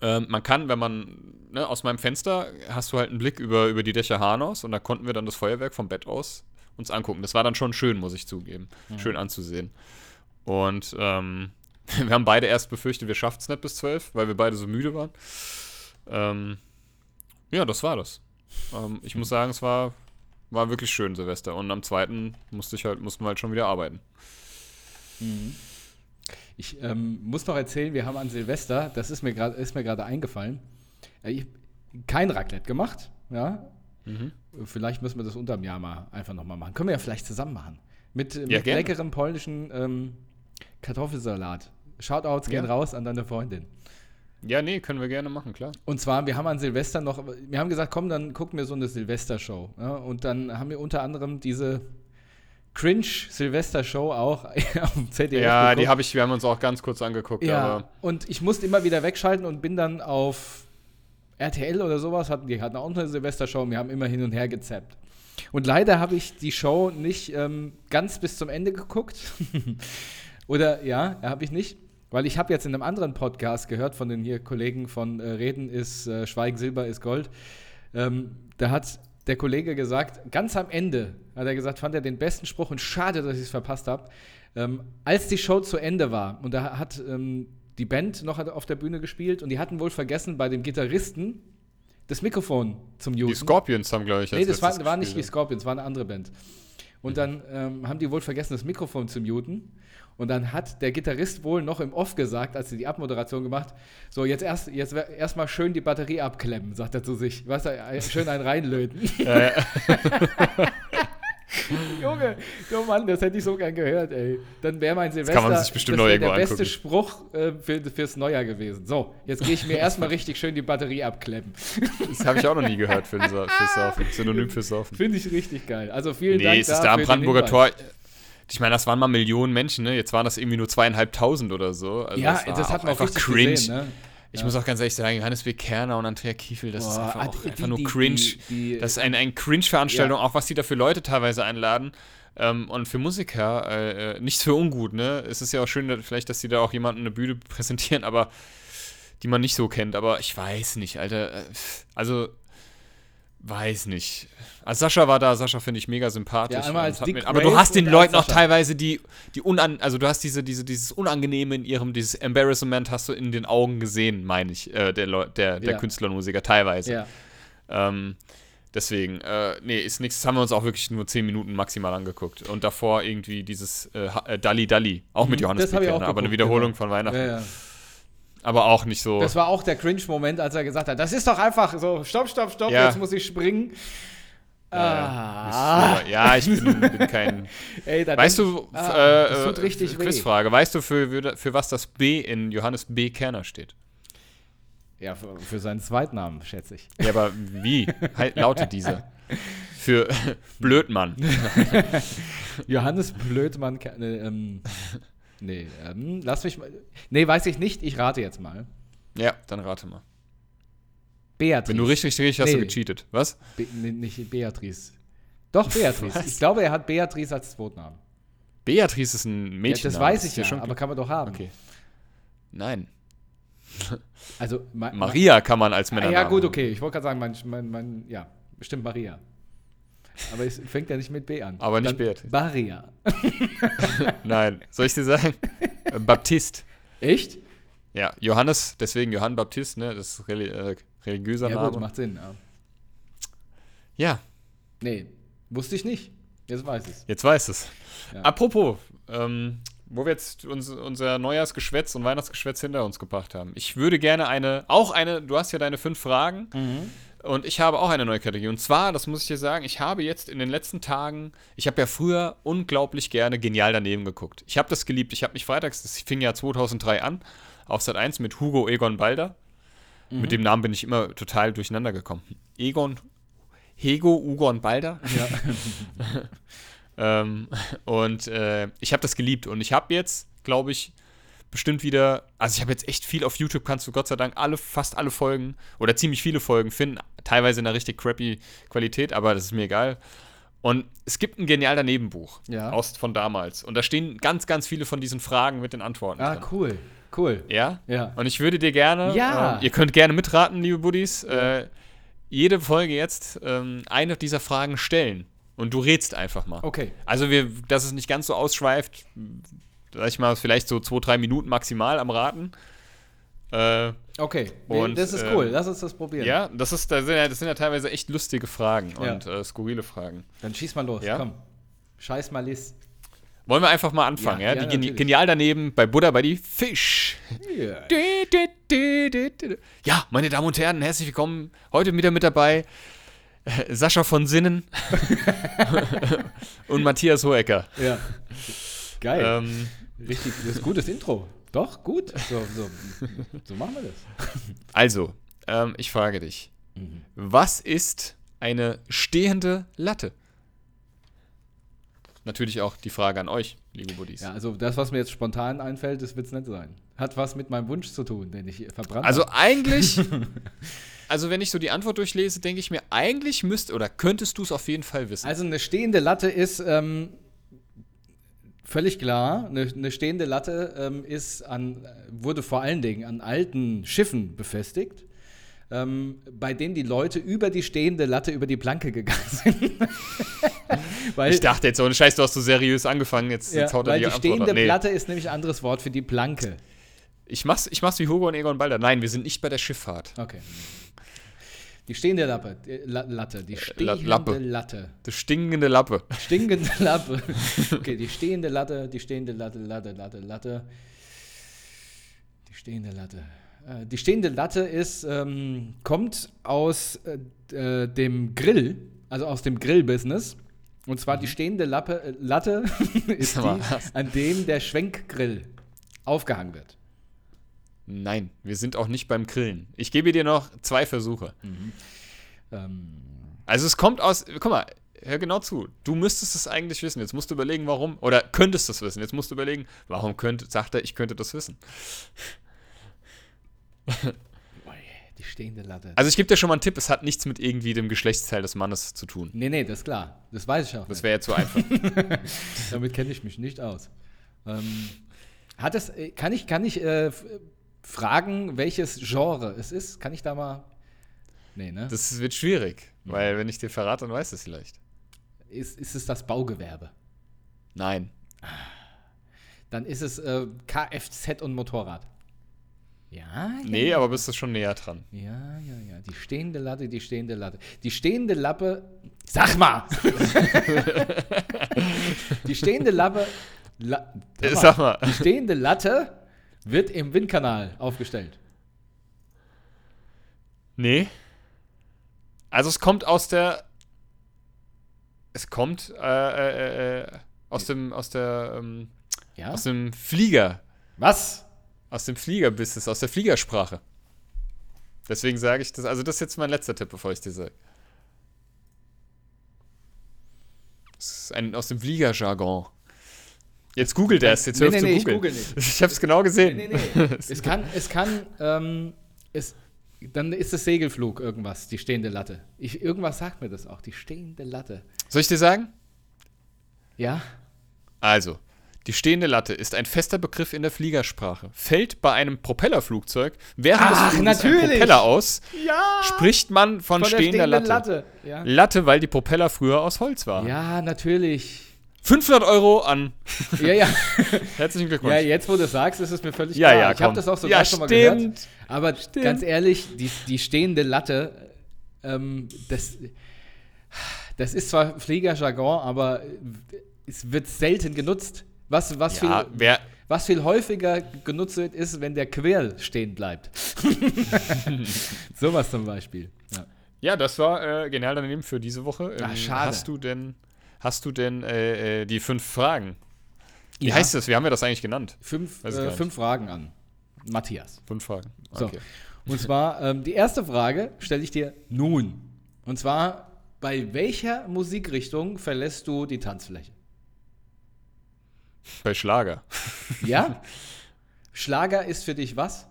ähm, man kann, wenn man ne, aus meinem Fenster hast du halt einen Blick über, über die Dächer Hahnaus und da konnten wir dann das Feuerwerk vom Bett aus uns angucken. Das war dann schon schön, muss ich zugeben. Mhm. Schön anzusehen. Und ähm, wir haben beide erst befürchtet, wir schaffen es nicht bis zwölf, weil wir beide so müde waren. Ähm, ja, das war das. Ähm, ich muss sagen, es war, war wirklich schön, Silvester. Und am zweiten musste ich halt, mussten wir halt schon wieder arbeiten. Mhm. Ich ähm, muss noch erzählen, wir haben an Silvester, das ist mir gerade eingefallen, äh, kein Raclette gemacht. Ja? Mhm. Vielleicht müssen wir das unterm Jahr mal einfach nochmal machen. Können wir ja vielleicht zusammen machen. Mit, ja, mit leckerem polnischen ähm, Kartoffelsalat. Shoutouts gehen ja. raus an deine Freundin. Ja, nee, können wir gerne machen, klar. Und zwar, wir haben an Silvester noch, wir haben gesagt, komm, dann gucken wir so eine Silvester-Show. Ja? Und dann haben wir unter anderem diese Cringe-Silvester-Show auch auf dem ZDF. Ja, geguckt. die habe ich, wir haben uns auch ganz kurz angeguckt. Ja, und ich musste immer wieder wegschalten und bin dann auf RTL oder sowas, hatten, die hatten auch eine Silvester-Show und wir haben immer hin und her gezappt. Und leider habe ich die Show nicht ähm, ganz bis zum Ende geguckt. oder ja, habe ich nicht. Weil ich habe jetzt in einem anderen Podcast gehört von den hier Kollegen von äh, Reden ist äh, Schweigen Silber ist Gold. Ähm, da hat der Kollege gesagt, ganz am Ende hat er gesagt, fand er den besten Spruch und schade, dass ich es verpasst habe. Ähm, als die Show zu Ende war und da hat ähm, die Band noch auf der Bühne gespielt und die hatten wohl vergessen, bei dem Gitarristen das Mikrofon zum Muten. Die Scorpions haben, glaube ich, Nee, das war, war nicht die Scorpions, war eine andere Band. Und dann ähm, haben die wohl vergessen, das Mikrofon zu muten. Und dann hat der Gitarrist wohl noch im Off gesagt, als sie die Abmoderation gemacht, so jetzt erst jetzt erstmal schön die Batterie abklemmen, sagt er zu sich. Weißt du, schön einen reinlöten. Ja, ja. Junge, oh Mann, das hätte ich so gern gehört, ey. Dann wäre mein Silvester kann man sich bestimmt das der beste Spruch äh, für, fürs Neujahr gewesen. So, jetzt gehe ich mir erstmal richtig schön die Batterie abklemmen. Das habe ich auch noch nie gehört für fürs Saufen. Synonym fürs Saufen. Finde ich richtig geil. Also vielen nee, Dank. Nee, es ist da am Brandenburger Tor. Ich meine, das waren mal Millionen Menschen, ne? Jetzt waren das irgendwie nur zweieinhalbtausend oder so. Also ja, das, das hat man auch einfach cringe. Gesehen, ne? Ich ja. muss auch ganz ehrlich sagen, Johannes B. Kerner und Andrea Kiefel, das Boah, ist einfach, auch, die, einfach nur cringe. Die, die, das ist eine ein Cringe-Veranstaltung, ja. auch was die da für Leute teilweise einladen. Ähm, und für Musiker, äh, äh, nichts für ungut, ne? Es ist ja auch schön, vielleicht, dass die da auch jemanden eine Bühne präsentieren, aber die man nicht so kennt. Aber ich weiß nicht, Alter. Äh, also, weiß nicht. Also Sascha war da, Sascha finde ich mega sympathisch. Ja, mit, aber du hast den Leuten auch teilweise die, die unan, also du hast diese, diese, dieses Unangenehme in ihrem, dieses Embarrassment hast du in den Augen gesehen, meine ich, äh, der, der, der ja. Künstler und Musiker teilweise. Ja. Ähm, Deswegen, äh, nee, ist nichts. Das haben wir uns auch wirklich nur 10 Minuten maximal angeguckt. Und davor irgendwie dieses äh, äh Dalli Dalli, auch mhm, mit Johannes Bekenner, aber eine Wiederholung genau. von Weihnachten. Ja, ja. Aber auch nicht so. Das war auch der Cringe-Moment, als er gesagt hat: Das ist doch einfach so, stopp, stopp, stopp, ja. jetzt muss ich springen. Ah. Ja, ich bin, bin kein. Ey, weißt du, ah, äh, das tut richtig Quizfrage, weißt du, für, für was das B in Johannes B. Kerner steht? Ja, für, für, seinen Zweitnamen, schätze ich. Ja, aber wie lautet dieser? Für Blödmann. Johannes Blödmann. Äh, ähm, nee, ähm, lass mich mal. Nee, weiß ich nicht. Ich rate jetzt mal. Ja, dann rate mal. Beatrice. Wenn du richtig, richtig hast nee. du gecheatet. Was? Be nee, nicht Beatrice. Doch, Beatrice. Was? Ich glaube, er hat Beatrice als Zweitnamen. Beatrice ist ein Mädchen. Ja, das weiß ich ja, schon aber kann man doch haben. Okay. Nein. Also Ma Maria kann man als Männer. Ja, gut, okay. Ich wollte gerade sagen, mein, mein, mein, ja, bestimmt Maria. Aber es fängt ja nicht mit B an. Aber nicht Beatrice. Maria. Nein. Soll ich dir sagen? Baptist. Echt? Ja, Johannes, deswegen Johann Baptist, ne? Das ist reli äh, religiöser ja, Name. Gut, macht Sinn, ja. Ja. Nee, wusste ich nicht. Jetzt weiß es. Jetzt weiß es. Ja. Apropos, ähm, wo wir jetzt uns, unser Neujahrsgeschwätz und Weihnachtsgeschwätz hinter uns gebracht haben. Ich würde gerne eine, auch eine, du hast ja deine fünf Fragen mhm. Und ich habe auch eine neue Kategorie. Und zwar, das muss ich dir sagen, ich habe jetzt in den letzten Tagen, ich habe ja früher unglaublich gerne genial daneben geguckt. Ich habe das geliebt. Ich habe mich freitags, das fing ja 2003 an, auf Sat 1 mit Hugo Egon Balder. Mhm. Mit dem Namen bin ich immer total durcheinander gekommen. Egon, Hego, Ugon Balder. Ja. Ähm, und äh, ich habe das geliebt. Und ich habe jetzt, glaube ich, bestimmt wieder, also ich habe jetzt echt viel auf YouTube, kannst du Gott sei Dank alle, fast alle Folgen oder ziemlich viele Folgen finden, teilweise in einer richtig crappy Qualität, aber das ist mir egal. Und es gibt ein genial daneben Buch ja. aus von damals. Und da stehen ganz, ganz viele von diesen Fragen mit den Antworten. Ah, drin. cool. Cool. Ja? Ja. Und ich würde dir gerne, ja. äh, ihr könnt gerne mitraten, liebe Buddies, äh, jede Folge jetzt ähm, eine dieser Fragen stellen. Und du rätst einfach mal. Okay. Also, wir, dass es nicht ganz so ausschweift, sag ich mal, vielleicht so zwei, drei Minuten maximal am Raten. Äh, okay, und, das ist cool. Äh, Lass uns das probieren. Ja, das, ist, das, sind ja, das sind ja teilweise echt lustige Fragen ja. und äh, skurrile Fragen. Dann schieß mal los, ja? komm. Scheiß mal Liz. Wollen wir einfach mal anfangen, ja? ja? Die Gen genial daneben bei Buddha bei die Fisch. Yeah. Ja, meine Damen und Herren, herzlich willkommen. Heute wieder mit dabei Sascha von Sinnen und Matthias Hohecker. Ja. Geil. Ähm, Richtig, das ist ein gutes Intro. Doch, gut. So, so, so machen wir das. Also, ähm, ich frage dich: mhm. Was ist eine stehende Latte? Natürlich auch die Frage an euch, liebe Buddies. Ja, also das, was mir jetzt spontan einfällt, das wird es nicht sein. Hat was mit meinem Wunsch zu tun, den ich verbrannt Also habe. eigentlich Also, wenn ich so die Antwort durchlese, denke ich mir, eigentlich müsst oder könntest du es auf jeden Fall wissen. Also, eine stehende Latte ist ähm, völlig klar. Eine, eine stehende Latte ähm, ist an, wurde vor allen Dingen an alten Schiffen befestigt. Ähm, bei denen die Leute über die stehende Latte über die Planke gegangen sind. weil, ich dachte jetzt, ohne Scheiß, du hast so seriös angefangen, jetzt, ja, jetzt haut er weil die, die stehende nee. Platte ist nämlich ein anderes Wort für die Planke. Ich mach's, ich mach's wie Hugo und Egon Balder. Nein, wir sind nicht bei der Schifffahrt. Okay. Die stehende Lappe, die La Latte, die stehende Lappe. Latte. Die stinkende Lappe. Stinkende Lappe. Okay, die stehende Latte, die stehende Latte, Latte, Latte, Latte. Die stehende Latte. Äh, Die stehende Latte ist, ähm, kommt aus äh, äh, dem Grill, also aus dem Grillbusiness. Und zwar die stehende Lappe, äh, Latte ist die, an dem der Schwenkgrill aufgehangen wird. Nein, wir sind auch nicht beim Grillen. Ich gebe dir noch zwei Versuche. Ähm, Also es kommt aus, guck mal, hör genau zu. Du müsstest es eigentlich wissen. Jetzt musst du überlegen, warum, oder könntest es wissen. Jetzt musst du überlegen, warum könnte, sagt er, ich könnte das wissen. die stehende Latte. Also ich gebe dir schon mal einen Tipp, es hat nichts mit irgendwie dem Geschlechtsteil des Mannes zu tun. Nee, nee, das ist klar. Das weiß ich auch. Das wäre ja zu einfach. Damit kenne ich mich nicht aus. Ähm, hat es, äh, kann ich, kann ich äh, fragen, welches Genre es ist? Kann ich da mal. Nee, ne? Das wird schwierig, weil wenn ich dir verrate, dann weißt du es vielleicht. ist, ist es das Baugewerbe? Nein. Dann ist es äh, Kfz und Motorrad. Ja, ja. Nee, aber bist du schon näher dran. Ja, ja, ja. Die stehende Latte, die stehende Latte. Die stehende Lappe. Sag mal! die stehende Lappe. La, Äh, Sag mal. Die stehende Latte wird im Windkanal aufgestellt. Nee. Also es kommt aus der. Es kommt äh, äh, äh, aus dem aus der ähm, Ja? aus dem Flieger, Was? aus dem Fliegerbusiness, aus der Fliegersprache. Deswegen sage ich das. Also das ist jetzt mein letzter Tipp, bevor ich dir sage. Das ist ein, aus dem Fliegerjargon. Jetzt googelt er es. Jetzt Nee, hör nee, zu nee, ich googeln. nicht. Ich habe es genau gesehen. Nee, nee, nee. es kann, es kann, ähm, es, dann ist es Segelflug irgendwas, die stehende Latte. Ich, irgendwas sagt mir das auch, die stehende Latte. Soll ich dir sagen? Ja? Also, die stehende Latte ist ein fester Begriff in der Fliegersprache. Fällt bei einem Propellerflugzeug während Ach, des Fluges ein. Propeller aus, Ja! spricht man von, Von der stehender stehenden Latte. Latte. Ja. Latte, weil die Propeller früher aus Holz waren. ja, natürlich. 500 Euro an. Ja, ja. Herzlichen Glückwunsch. ja, jetzt wo du sagst, ist es mir völlig Ja, klar. ja, ich habe das auch sogar Ja, schon mal stimmt. gehört. Aber ganz ehrlich, die, die stehende Latte, ähm, das, das ist zwar Fliegerjargon, aber es wird selten genutzt. Was, was, ja, viel, wer, was viel häufiger genutzt wird, ist, wenn der Quirl stehen bleibt. Sowas zum Beispiel. Ja. ja, das war äh, genial daneben für diese Woche. Ähm, Ach, schade. Hast du denn, hast du denn äh, äh, die fünf Fragen? Wie Ja. heißt das? Wie haben wir das eigentlich genannt? Fünf, äh, fünf Fragen an. Matthias. Fünf Fragen. So. Okay. Und zwar, ähm, die erste Frage stelle ich dir nun. Und zwar, bei welcher Musikrichtung verlässt du die Tanzfläche? Bei Schlager. Ja? Schlager ist für dich was?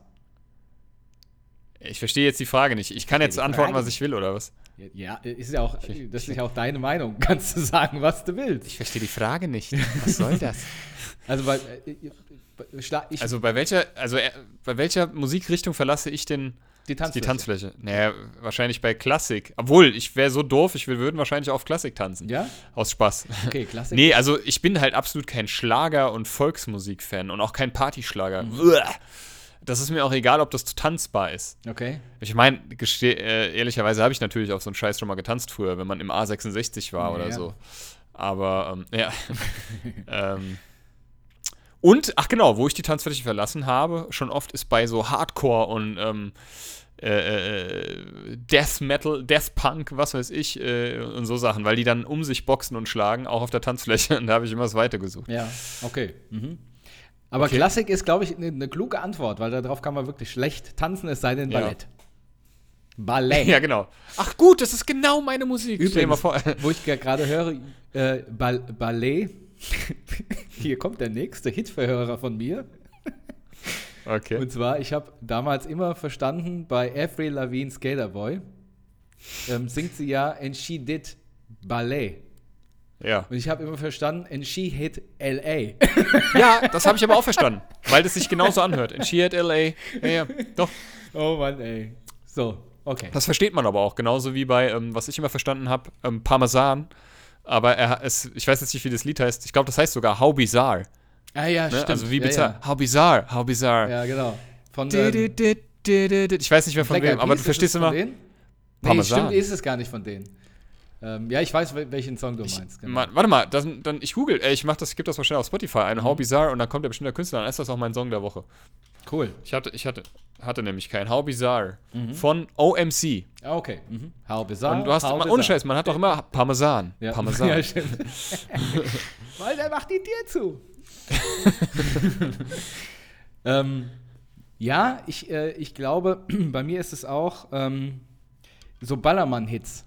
Ich verstehe jetzt die Frage nicht. Ich kann jetzt antworten, was ich will, oder was? Ja, ist ja auch, das ist ja auch deine Meinung. Kannst du sagen, was du willst. Ich verstehe die Frage nicht. Was soll das? Also, bei, äh, ich, Also bei welcher, also äh, bei welcher Musikrichtung verlasse ich denn die die Tanzfläche. Tanzfläche? Naja, wahrscheinlich bei Klassik. Obwohl, ich wäre so doof, ich würden wahrscheinlich auf Klassik tanzen. Ja? Aus Spaß. Okay, Klassik. Nee, also ich bin halt absolut kein Schlager- und Volksmusik-Fan und auch kein Partyschlager. Mhm. Das ist mir auch egal, ob das tanzbar ist. Okay. Ich meine, äh, ehrlicherweise habe ich natürlich auf so einen Scheiß schon mal getanzt früher, wenn man im A66 war Ja, oder ja. so. Aber, ähm, ja. ähm, und, ach genau, wo ich die Tanzfläche verlassen habe, schon oft ist bei so Hardcore und ähm, äh, äh, Death Metal, Death Punk, was weiß ich, äh, und so Sachen, weil die dann um sich boxen und schlagen, auch auf der Tanzfläche. Und da habe ich immer das Weite gesucht. Ja, okay. Mhm. Aber Okay. Klassik ist, glaube ich, eine ne kluge Antwort, weil darauf kann man wirklich schlecht tanzen, es sei denn Ja. Ballett. Ballett. Ja, genau. Ach gut, das ist genau meine Musik. Übrigens, vor. wo ich ge- gerade höre, äh, Ball Ballet. Hier kommt der nächste Hitverhörer von mir. Okay. Und zwar, ich habe damals immer verstanden, bei Avril Lavigne Skater Boy ähm, singt sie ja And She Did Ballet. Ja. Und ich habe immer verstanden, And She Hit L.A. Ja, das habe ich aber auch verstanden, weil das sich genauso anhört. In She at LA. Ja, ja, doch. oh Mann, ey. So, okay. Das versteht man aber auch, genauso wie bei, ähm, was ich immer verstanden habe, ähm, Parmesan. Aber er, es, ich weiß jetzt nicht, wie das Lied heißt. Ich glaube, das heißt sogar How Bizarre. Ah ja, Ne? stimmt. Also wie ja, bizarr. How bizarre, how bizarre. Ja, ja genau. Von Di- di- di- Ich weiß nicht mehr von Black wem, aber du verstehst immer. von denen? Nee, Parmesan. stimmt, ist es gar nicht von denen. Ähm, ja, ich weiß, wel- welchen Song du meinst. genau. Ma- warte mal, das, dann, ich google, ich mach das, ich gebe das mal schnell auf Spotify ein, Mhm. How Bizarre, und dann kommt der bestimmte Künstler, dann ist das auch mein Song der Woche. Cool. Ich hatte, ich hatte, hatte nämlich keinen. How Bizarre Mhm. von OMC. Ah, okay. Mhm. How bizarre. Und du hast, how immer, ohne Scheiß, man hat doch immer Parmesan. Ja. Parmesan. ja, stimmt. Weil der macht die dir zu. ähm, ja, ich, äh, ich glaube, bei mir ist es auch ähm, so Ballermann-Hits.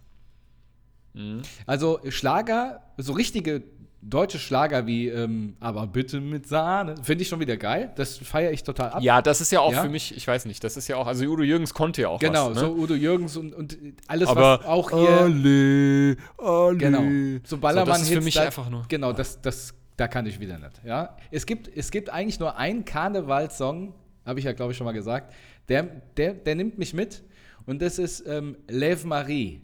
Mhm. Also Schlager, so richtige deutsche Schlager wie ähm, Aber bitte mit Sahne, finde ich schon wieder geil. Das feiere ich total ab. Ja, das ist ja auch Ja. für mich, ich weiß nicht, das ist ja auch, also Udo Jürgens konnte ja auch Genau, was. Ne? so Udo Jürgens und, und alles, Aber was auch hier. alle, alle. Genau. So Ballermann das ist für mich da, einfach nur. Genau, das, das, da kann ich wieder nicht. Ja? Es, gibt, es gibt eigentlich nur einen Karnevalssong, habe ich ja, glaube ich, schon mal gesagt, der, der, der nimmt mich mit und das ist ähm, Lève Marie.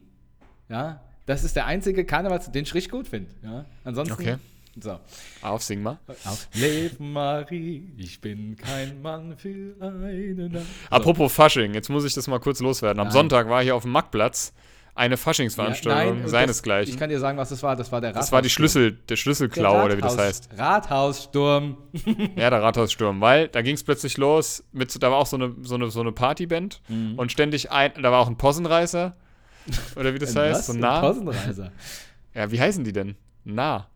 Ja? Das ist der einzige Karnevalssong, den ich richtig gut finde. Ja? Ansonsten. Okay. So. Auf, sing mal. Auf Lève Marie, ich bin kein Mann für eine Nacht. Apropos Fasching, jetzt muss ich das mal kurz loswerden. Am Nein. Sonntag war hier auf dem Marktplatz eine Ja, Faschingsveranstaltung und seinesgleichen. Das, ich kann dir sagen, was das war. Das war der das war die Schlüssel, der Schlüsselklau oder wie das heißt. Rathaussturm. Ja, der Rathaussturm, weil da ging es plötzlich los, mit, so- da war auch so eine, so eine, so eine Partyband Mhm. und ständig ein, da war auch ein Possenreißer oder wie das Ein heißt, was? so nah. Pausenreiser. Ja, wie heißen die denn? Nah.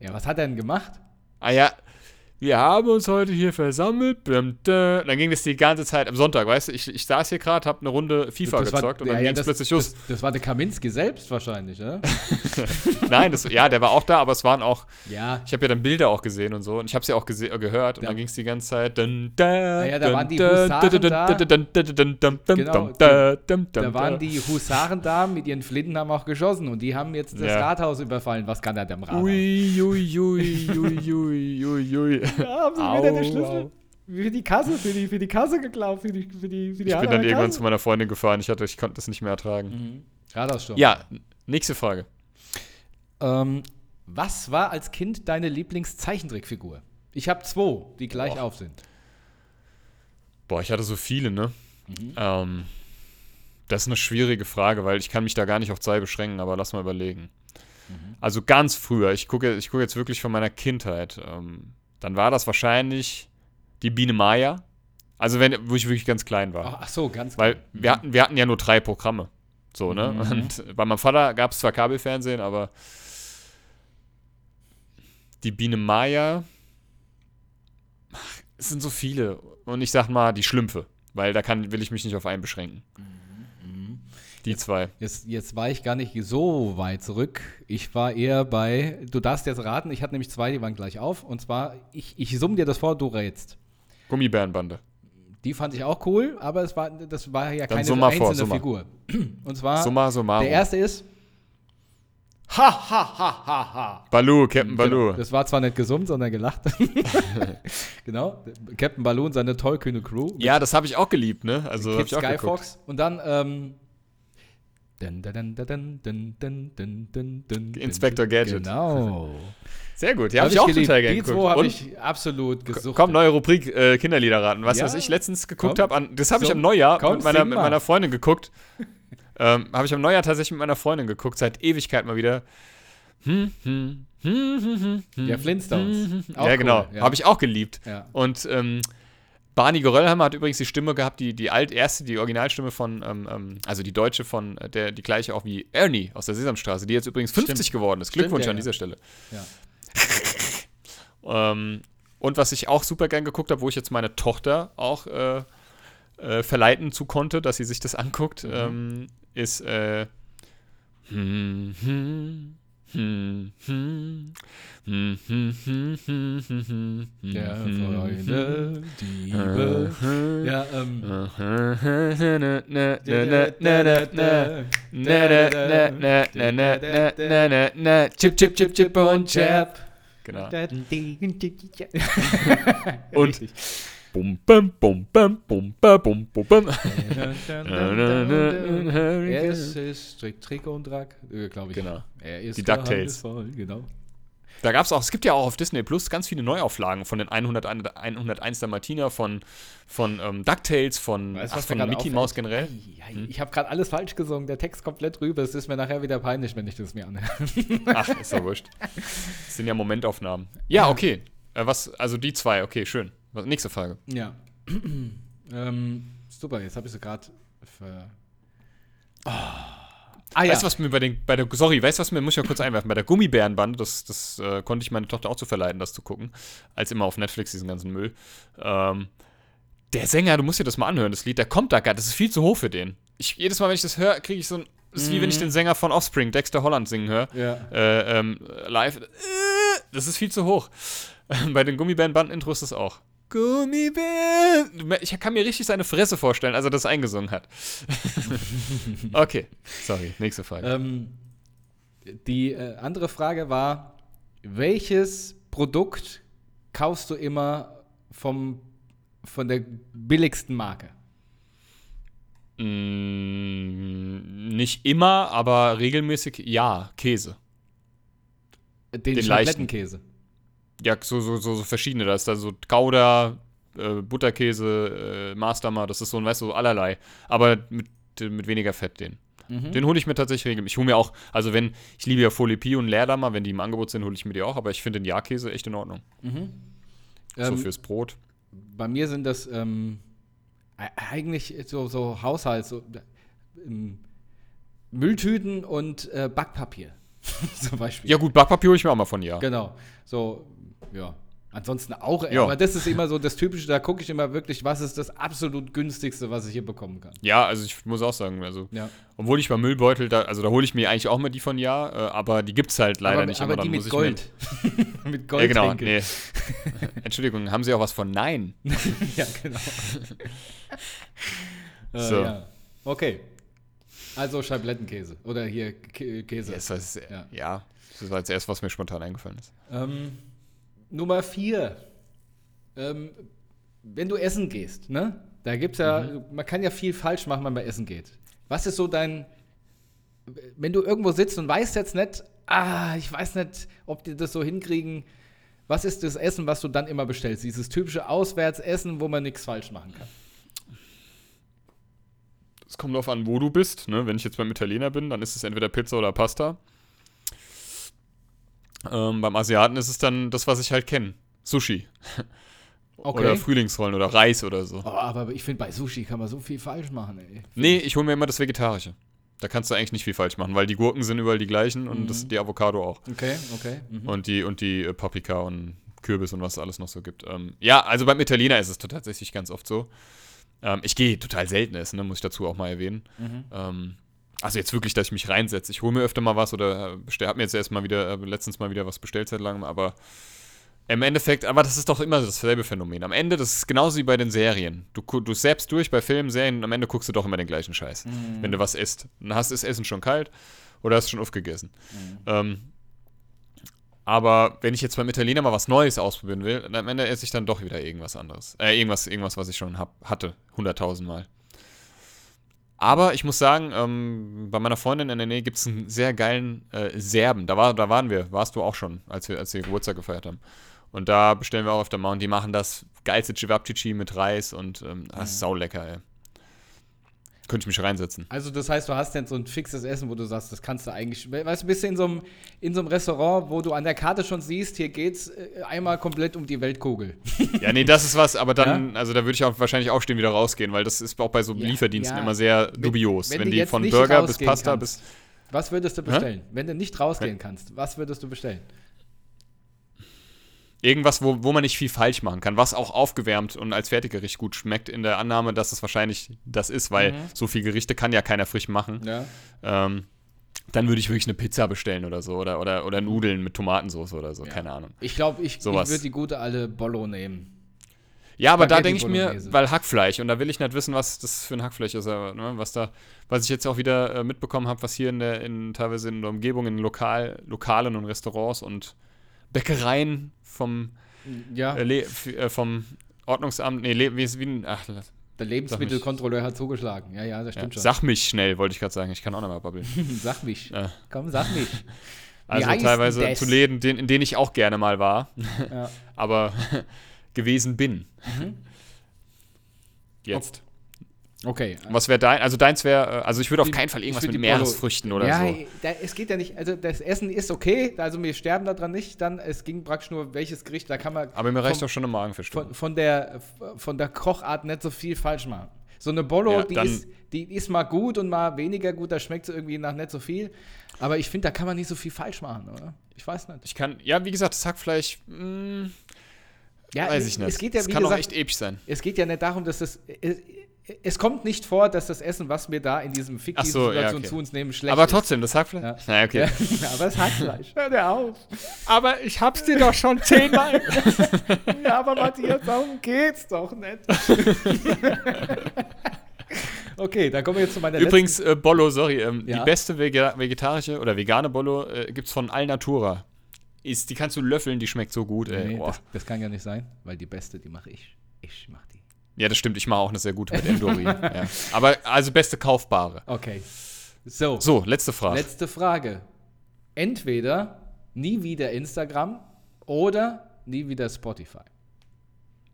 Ja, was hat er denn gemacht? Ah ja, wir haben uns heute hier versammelt. Dä. Dann ging das die ganze Zeit am Sonntag, weißt du, ich, ich saß hier gerade, hab eine Runde FIFA Das war- gezockt und dann ja, ja, ging es plötzlich los. Das, das war der Kaminski selbst wahrscheinlich, ne? Nein, das, ja, der war auch da, aber es waren auch, Ja. ich habe ja dann Bilder auch gesehen und so und ich habe sie auch gese äh, gehört und Ja. dann ging es die ganze Zeit. Dun, da, ja, da dun, waren die da, Husaren da. Genau, da, Da waren da. die Husaren da mit ihren Flinten, haben auch geschossen und die haben jetzt das Ja. Rathaus überfallen. Was kann er dem Rathaus? Ui, ui, ui, ui, ui, ui, ui. Ja, haben sie Au, wieder den Schlüssel au. für die Kasse, für die, für die Kasse geklaut, für die, für die, für die Ich bin dann irgendwann zu meiner Freundin gefahren. Ich, hatte, ich konnte das nicht mehr ertragen. Mhm. Rathaussturm. Ja, nächste Frage. Ähm, was war als Kind deine Lieblingszeichentrickfigur? Ich habe zwei, die gleich Boah. auf sind. Boah, ich hatte so viele, ne? Mhm. Ähm, das ist eine schwierige Frage, weil ich kann mich da gar nicht auf zwei beschränken, aber lass mal überlegen. Mhm. Also ganz früher, ich gucke ich gucke jetzt wirklich von meiner Kindheit, ähm, dann war das wahrscheinlich die Biene Maya. Also wenn, wo ich wirklich ganz klein war. Ach, so, ganz Weil genau. wir hatten, wir hatten ja nur drei Programme. So, ne? Mhm. Und bei meinem Vater gab es zwar Kabelfernsehen, aber die Biene Maya, es sind so viele. Und ich sag mal, die Schlümpfe. Weil da kann, will ich mich nicht auf einen beschränken. Mhm. Die zwei. Jetzt, jetzt war ich gar nicht so weit zurück. Ich war eher bei, du darfst jetzt raten, ich hatte nämlich zwei, die waren gleich auf. Und zwar, ich, ich summe dir das vor, du rätst. Gummibärenbande. Die fand ich auch cool, aber es war, das war ja Dann keine vor, einzelne mal. Figur. Und zwar, Summa summarum. der erste ist. Ha, ha, ha, ha, ha. Baloo, Captain Baloo. Genau. Das war zwar nicht gesummt, sondern gelacht. genau. Captain Baloo und seine tollkühne Crew. Ja, das habe ich auch geliebt, ne? Also Kid Sky. Fox. Und dann, ähm. Inspector Gadget. Genau. Sehr gut, die habe hab ich auch total gerne geguckt. habe ich absolut gesucht. Komm, neue Rubrik äh, Kinderliederraten. Was, ich letztens geguckt habe, das habe ich am Neujahr mit, meiner, Freundin geguckt. ähm, habe ich am Neujahr tatsächlich mit meiner Freundin geguckt, seit Ewigkeit mal wieder. Hm, hm, hm, ja, Flintstones. ja, genau. Cool. Habe ich auch geliebt. Und ähm, Barney Geröllhammer hat übrigens die Stimme gehabt, die, die alt erste, die Originalstimme von, ähm, ähm, also die deutsche von, äh, der, die gleiche auch wie Ernie aus der Sesamstraße, die jetzt übrigens 50 Stimmt. geworden ist. Stimmt, Glückwunsch ja, an ja. dieser Stelle. Ja. Ähm, und was ich auch super gern geguckt habe, wo ich jetzt meine Tochter auch äh, äh, verleiten zu konnte, dass sie sich das anguckt, Mhm. ähm, ist äh, hm, hm, der Freunde, Diebe. Ja, ähm. Chip, chip, chip, chip und chap. Genau. und bum, bum, bum, bum, bum, bum, bum, bum. Es ist Trick, und Drack, äh, glaube ich. Genau. Er ist Die DuckTales. Genau. Da gab es auch, es gibt ja auch auf Disney Plus ganz viele Neuauflagen von den 100, 101 der Martina, von, von ähm, DuckTales, von, weißt, ach, von Mickey Mouse generell. Hm? Ich habe gerade alles falsch gesungen, der Text komplett rüber. Es ist mir nachher wieder peinlich, wenn ich das mir anhöre. Ach, ist doch wurscht. Das sind ja Momentaufnahmen. Ja, okay. Äh, was, also die zwei, okay, schön. Was, nächste Frage. Ja. ähm, super, jetzt habe ich sie gerade ver. Ah ja. Weißt du, was mir bei den, bei der, sorry, weißt du, was mir, muss ich ja kurz einwerfen, bei der Gummibärenbande, das, das äh, konnte ich meine Tochter auch zu verleiten, das zu gucken, als immer auf Netflix, diesen ganzen Müll. Ähm, der Sänger, du musst dir das mal anhören, das Lied, der kommt da gar, das ist viel zu hoch für den. Ich, jedes Mal, wenn ich das höre, kriege ich so ein, das ist wie wenn ich den Sänger von Offspring, Dexter Holland, singen höre, Ja. äh, ähm, live. Äh, das ist viel zu hoch. Bei den Gummibärenbanden-Intros ist das auch. Gummibären. Ich kann mir richtig seine Fresse vorstellen, als er das eingesungen hat. okay, sorry, nächste Frage. Ähm, die äh, andere Frage war: Welches Produkt kaufst du immer vom, von der billigsten Marke? Mm, nicht immer, aber regelmäßig ja, Käse. Den, Den Schablettenkäse. Ja, so, so, so, so verschiedene. Da ist da so Gouda, äh, Butterkäse, äh, Mastermar, das ist so, weißt du, so allerlei. Aber mit, mit weniger Fett den. Mhm. Den hole ich mir tatsächlich regelmäßig. Ich hole mir auch, also wenn, ich liebe ja Folipi und Leerdammer, wenn die im Angebot sind, hole ich mir die auch, aber ich finde den Ja-Käse echt in Ordnung. so Ähm, fürs Brot. Bei mir sind das ähm, e- eigentlich so, so Haushalts, so, ähm, Mülltüten und äh, Backpapier zum Beispiel. Ja gut, Backpapier hole ich mir auch mal von Ja. Genau. So, ja. Ansonsten auch, Ja. aber das ist immer so das Typische, da gucke ich immer wirklich, was ist das absolut günstigste, was ich hier bekommen kann. Ja, also ich muss auch sagen, also, Ja. obwohl ich bei Müllbeutel, da, also da hole ich mir eigentlich auch mal die von Ja, äh, aber die gibt's halt leider aber nicht aber immer. die mit muss ich Gold. mit Mir, Gold. ja, genau, nee. Entschuldigung, haben Sie auch was von Nein? ja, genau. äh, So. ja. Okay. Also Scheiblettenkäse. Oder hier Kä Käse. Das ja. ja, das war jetzt erst, was mir spontan eingefallen ist. Ähm, Nummer vier. Ähm, wenn du essen gehst, ne? Da gibt's ja, Mhm. man kann ja viel falsch machen, wenn man essen geht. Was ist so dein, wenn du irgendwo sitzt und weißt jetzt nicht, ah, ich weiß nicht, ob die das so hinkriegen. Was ist das Essen, was du dann immer bestellst? Dieses typische Auswärtsessen, wo man nichts falsch machen kann. Es kommt darauf an, wo du bist. Ne? Wenn ich jetzt beim Italiener bin, dann ist es entweder Pizza oder Pasta. Ähm, beim Asiaten ist es dann das, was ich halt kenne. Sushi. Okay. Oder Frühlingsrollen oder Reis oder so. Oh, aber ich finde, bei Sushi kann man so viel falsch machen, ey. Nee, ich hole mir immer das Vegetarische. Da kannst du eigentlich nicht viel falsch machen, weil die Gurken sind überall die gleichen und Mhm. das, die Avocado auch. Okay, okay. Mhm. Und die, und die äh, Paprika und Kürbis und was es alles noch so gibt. Ähm, ja, also beim Italiener ist es tatsächlich ganz oft so. Ähm, ich gehe total selten essen, ne, muss ich dazu auch mal erwähnen. Mhm. Ähm, also jetzt wirklich, dass ich mich reinsetze. Ich hole mir öfter mal was oder bestell, hab mir jetzt erst mal wieder, äh, letztens mal wieder was bestellt seit langem, aber im Endeffekt, aber das ist doch immer dasselbe Phänomen. Am Ende, das ist genauso wie bei den Serien. Du, du selbst durch bei Filmen, Serien am Ende guckst du doch immer den gleichen Scheiß. Wenn du was isst. Dann hast du das Essen schon kalt oder hast schon aufgegessen. Ähm, aber wenn ich jetzt beim Italiener mal was Neues ausprobieren will, dann am Ende esse ich dann doch wieder irgendwas anderes. Äh, irgendwas, irgendwas, was ich schon hab, hatte. Hunderttausendmal. Aber ich muss sagen, ähm, bei meiner Freundin in der Nähe gibt es einen sehr geilen äh, Serben. Da, war, da waren wir, warst du auch schon, als wir, als wir Geburtstag gefeiert haben. Und da bestellen wir auch öfter mal und die machen das geilste Cevapcici mit Reis und ähm, das ist saulecker, ey. Könnte ich mich reinsetzen. Also das heißt, du hast jetzt so ein fixes Essen, wo du sagst, das kannst du eigentlich, weißt du, bist du in so einem, in so einem Restaurant, wo du an der Karte schon siehst, hier geht's äh, einmal komplett um die Weltkugel. Ja, nee, das ist was, aber dann, also da würde ich auch wahrscheinlich aufstehen, wieder rausgehen, weil das ist auch bei so Ja, Lieferdiensten ja. immer sehr Wenn- dubios. wenn Wenn, du die von Burger bis Pasta kannst. bis. Was würdest du bestellen? Wenn du nicht rausgehen kannst, was würdest du bestellen? Irgendwas, wo, wo man nicht viel falsch machen kann, was auch aufgewärmt und als Fertiggericht gut schmeckt, in der Annahme, dass es wahrscheinlich das ist, weil Mhm. so viel Gerichte kann ja keiner frisch machen. Ja. Ähm, dann würde ich wirklich eine Pizza bestellen oder so. Oder, oder, oder Nudeln mit Tomatensauce oder so, Ja. keine Ahnung. Ich glaube, ich, ich Sowas. würde die gute alte Bollo nehmen. Ja, aber da Spaghetti denke ich mir, weil Hackfleisch, und da will ich nicht wissen, was das für ein Hackfleisch ist, aber, ne, was da, was ich jetzt auch wieder äh, mitbekommen habe, was hier in der, in, teilweise in der Umgebung, in Lokal, Lokalen und Restaurants und Bäckereien vom, Ja, äh, äh, vom Ordnungsamt, nee, Le wie, ist- wie, ein- ach, der Lebensmittelkontrolleur hat zugeschlagen. Ja, ja, das ja, stimmt schon. sag mich schnell, wollte ich gerade sagen, ich kann auch noch mal babbeln. sag mich. Äh. Komm, sag mich. Also teilweise das? zu Läden, den, in denen ich auch gerne mal war, Ja. aber gewesen bin. Mhm. Jetzt. Okay. Was wäre dein? Also deins wäre, also ich würde auf keinen Fall irgendwas mit Meeresfrüchten oder ja, so. Da, es geht ja nicht, also das Essen ist okay, also wir sterben daran nicht, dann es ging praktisch nur, welches Gericht, da kann man Aber mir reicht doch schon eine Magenverstimmung. von, von, der, von der Kochart nicht so viel falsch machen. So eine Bolo, Ja, die, ist, die ist mal gut und mal weniger gut, da schmeckt sie irgendwie nach nicht so viel. Aber ich finde, da kann man nicht so viel falsch machen, oder? Ich weiß nicht. Ich kann, ja, wie gesagt, das Hackfleisch, mh, Ja, weiß ich nicht. Es geht ja, das kann auch gesagt, echt episch sein. es geht ja nicht darum, dass das. Es, es kommt nicht vor, dass das Essen, was wir da in diesem fiktiven so, ja, Situation okay. zu uns nehmen, schlecht Aber trotzdem, das Hackfleisch. Ja. Naja, okay. Ja, aber es hat Fleisch. Hör dir auf. Aber ich hab's dir doch schon zehnmal. Ja, aber Matthias, darum geht's doch nicht. okay, dann kommen wir jetzt zu meiner Übrigens, äh, Bollo, sorry, ähm, Ja? die beste Vega vegetarische oder vegane Bollo äh, gibt's von Alnatura. Ist, die kannst du löffeln, die schmeckt so gut. letzten. Ey. Nee, das, das kann ja nicht sein, weil die beste, die mache ich. Ich mache die. Ja, das stimmt. Ich mache auch eine sehr gute mit Endori. ja. Aber also beste kaufbare. Okay. So, So, letzte Frage. letzte Frage. Entweder nie wieder Instagram oder nie wieder Spotify.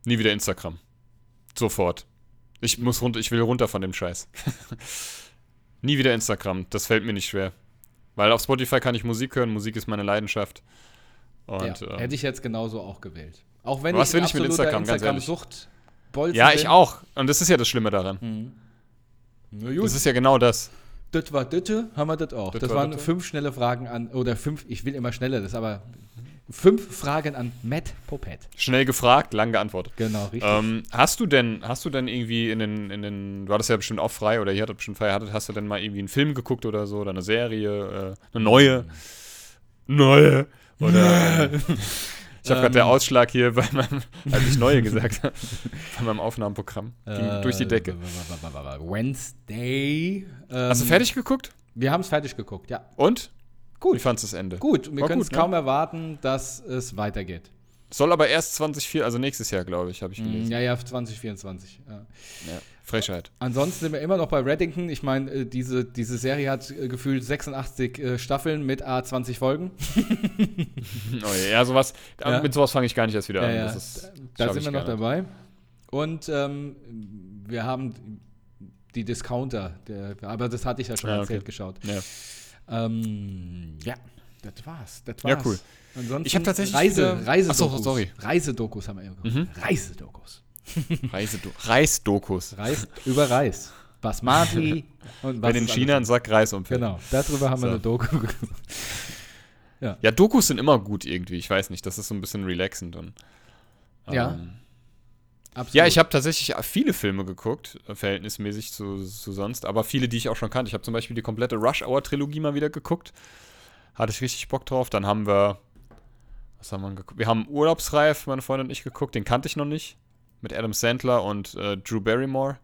Nie wieder Instagram. Sofort. Ich muss runter, ich will runter von dem Scheiß. Nie wieder Instagram. Das fällt mir nicht schwer. Weil auf Spotify kann ich Musik hören. Musik ist meine Leidenschaft. Und ja, ähm, hätte ich jetzt genauso auch gewählt. Auch wenn Was ich will ich mit absoluter Instagram, ganz ehrlich? Instagram-Sucht Bolzen ja, ich auch. Und das ist ja das Schlimme daran. Mhm. Na gut. Das ist ja genau das. Das war Ditte, haben wir das auch. Das Das, war waren Ditte. fünf schnelle Fragen an, oder fünf, ich will immer schneller, das ist aber fünf Fragen an Matt Popet. Schnell gefragt, lang geantwortet. Genau, richtig. Ähm, hast du denn, hast du denn irgendwie in den, in den, du hattest ja bestimmt auch frei oder ihr hattet bestimmt frei, hattet, hast du denn mal irgendwie einen Film geguckt oder so oder eine Serie, äh, eine neue, neue oder äh, ich habe gerade der Ähm. Ausschlag hier bei meinem, als ich neue gesagt habe, bei meinem Aufnahmeprogramm ging Äh, durch die Decke. Wednesday. Ähm, Hast du fertig geguckt? Wir haben es fertig geguckt, ja. Und? Gut. Wie fandest du das Ende? Gut, wir können es ne? kaum erwarten, dass es weitergeht. Soll aber erst 2004, also nächstes Jahr, glaube ich, habe ich gelesen. Mm, Ja, ja, 2024. Ja. Ja. Frechheit. Ansonsten sind wir immer noch bei Reddington. Ich meine, äh, diese, diese Serie hat äh, gefühlt 86 äh, Staffeln mit A20 Folgen. Oh, ja, sowas, Ja. mit sowas fange ich gar nicht erst wieder an. ja, Das ist, da sind wir noch dabei. Und ähm, wir haben die Discounter, der, aber das hatte ich ja schon Ja, erzählt, okay. geschaut. Ja. Ähm, ja, das war's. Das Ja, war's. cool. Ansonsten Ich hab tatsächlich Reise, wieder- Reisedokus. Ach so, sorry. Reisedokus haben wir immer Mhm. Reisedokus. Reisdo Reisdokus. Reis über Reis. Basmati und was Wenn in China ein Sack Reis umfällt. Genau, darüber haben wir So. eine Doku geguckt. Ja, Dokus sind immer gut irgendwie. Ich weiß nicht, das ist so ein bisschen relaxend. Und, Ja, ähm, Absolut. Ja, ich habe tatsächlich viele Filme geguckt, verhältnismäßig zu, zu sonst, aber viele, die ich auch schon kannte. Ich habe zum Beispiel die komplette Rush Hour Trilogie mal wieder geguckt. Hatte ich richtig Bock drauf. Dann haben wir, was haben wir geguckt? Wir haben Urlaubsreif, meine Freundin und ich geguckt. Den kannte ich noch nicht. Mit Adam Sandler und äh, Drew Barrymore.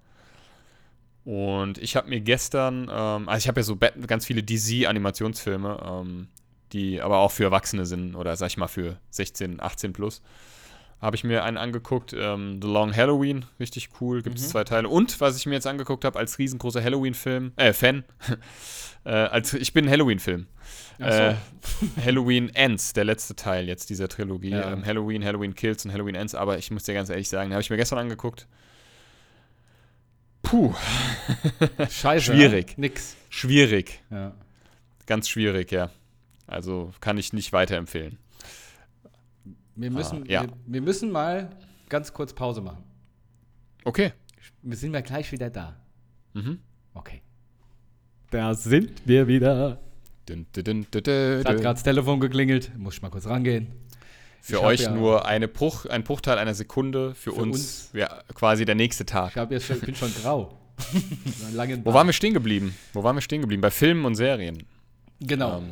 Und ich habe mir gestern, ähm, also ich habe ja so ganz viele DC-Animationsfilme, ähm, die aber auch für Erwachsene sind oder sag ich mal für 16, 18 plus. Habe ich mir einen angeguckt, ähm, The Long Halloween, richtig cool, gibt es Mhm. zwei Teile. Und was ich mir jetzt angeguckt habe als riesengroßer Halloween-Film, äh, Fan, äh, als, ich bin ein Halloween-Film. So. Äh, Halloween Ends, der letzte Teil jetzt dieser Trilogie. Ja. Ähm, Halloween, Halloween Kills und Halloween Ends. Aber ich muss dir ganz ehrlich sagen, den habe ich mir gestern angeguckt. Puh, Scheiße. schwierig. Ja? Nix. schwierig. Ja. Ganz schwierig, ja. Also kann ich nicht weiterempfehlen. Wir müssen, Ah, ja. wir, wir müssen mal ganz kurz Pause machen. Okay. Wir sind ja gleich wieder da. Mhm. Okay. Da sind wir wieder. Dün, dün, dün, dün, hat gerade das Telefon geklingelt. Muss ich mal kurz rangehen. Für ich euch ja- nur eine Bruch, ein Bruchteil einer Sekunde, für, Für uns, uns. Ja, quasi der nächste Tag. Ich, jetzt schon, bin schon grau. Wo waren wir stehen geblieben? Wo waren wir stehen geblieben? Bei Filmen und Serien. Genau. Ähm,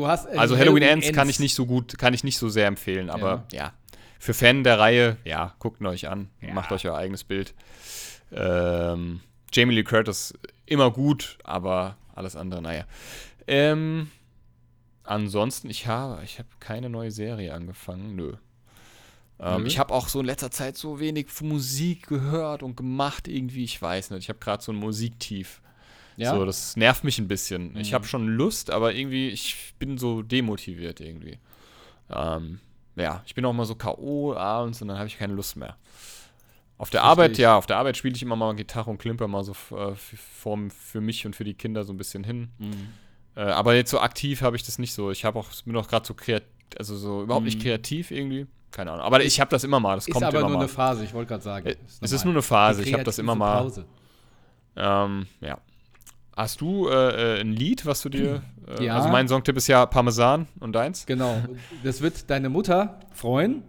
du hast äh, Also Halloween Ends kann ich nicht so gut, kann ich nicht so sehr empfehlen, aber ja. Für Fan der Reihe, ja, guckt ihn euch an, Ja. macht euch euer eigenes Bild. Ähm, Jamie Lee Curtis immer gut, aber alles andere, naja. Ähm, ansonsten, ich habe, ich habe keine neue Serie angefangen, nö. Ähm, Nö? Ich habe auch so in letzter Zeit so wenig Musik gehört und gemacht irgendwie, ich weiß nicht. Ich habe gerade so ein Musiktief. Ja? So, das nervt mich ein bisschen. Mhm. Ich habe schon Lust, aber irgendwie, ich bin so demotiviert irgendwie. Ähm, ja, ich bin auch mal so K.O. abends und dann habe ich keine Lust mehr. Auf der Arbeit, ja, auf der Arbeit spiele ich immer mal Gitarre und klimper mal so äh, für, für mich und für die Kinder so ein bisschen hin. Mhm. Äh, aber jetzt so aktiv habe ich das nicht so. Ich habe auch, bin auch gerade so kreativ, also so überhaupt mhm. nicht kreativ irgendwie. Keine Ahnung. Aber ich habe das immer mal. Das ist kommt aber immer nur mal. eine Phase, ich wollte gerade sagen. Ist es ist nur eine Phase, ich habe das immer mal. Pause. Ähm, ja. Hast du äh, äh, ein Lied, was du dir. Äh, ja. Also mein Songtipp ist ja Parmesan und deins. Genau. Das wird deine Mutter freuen.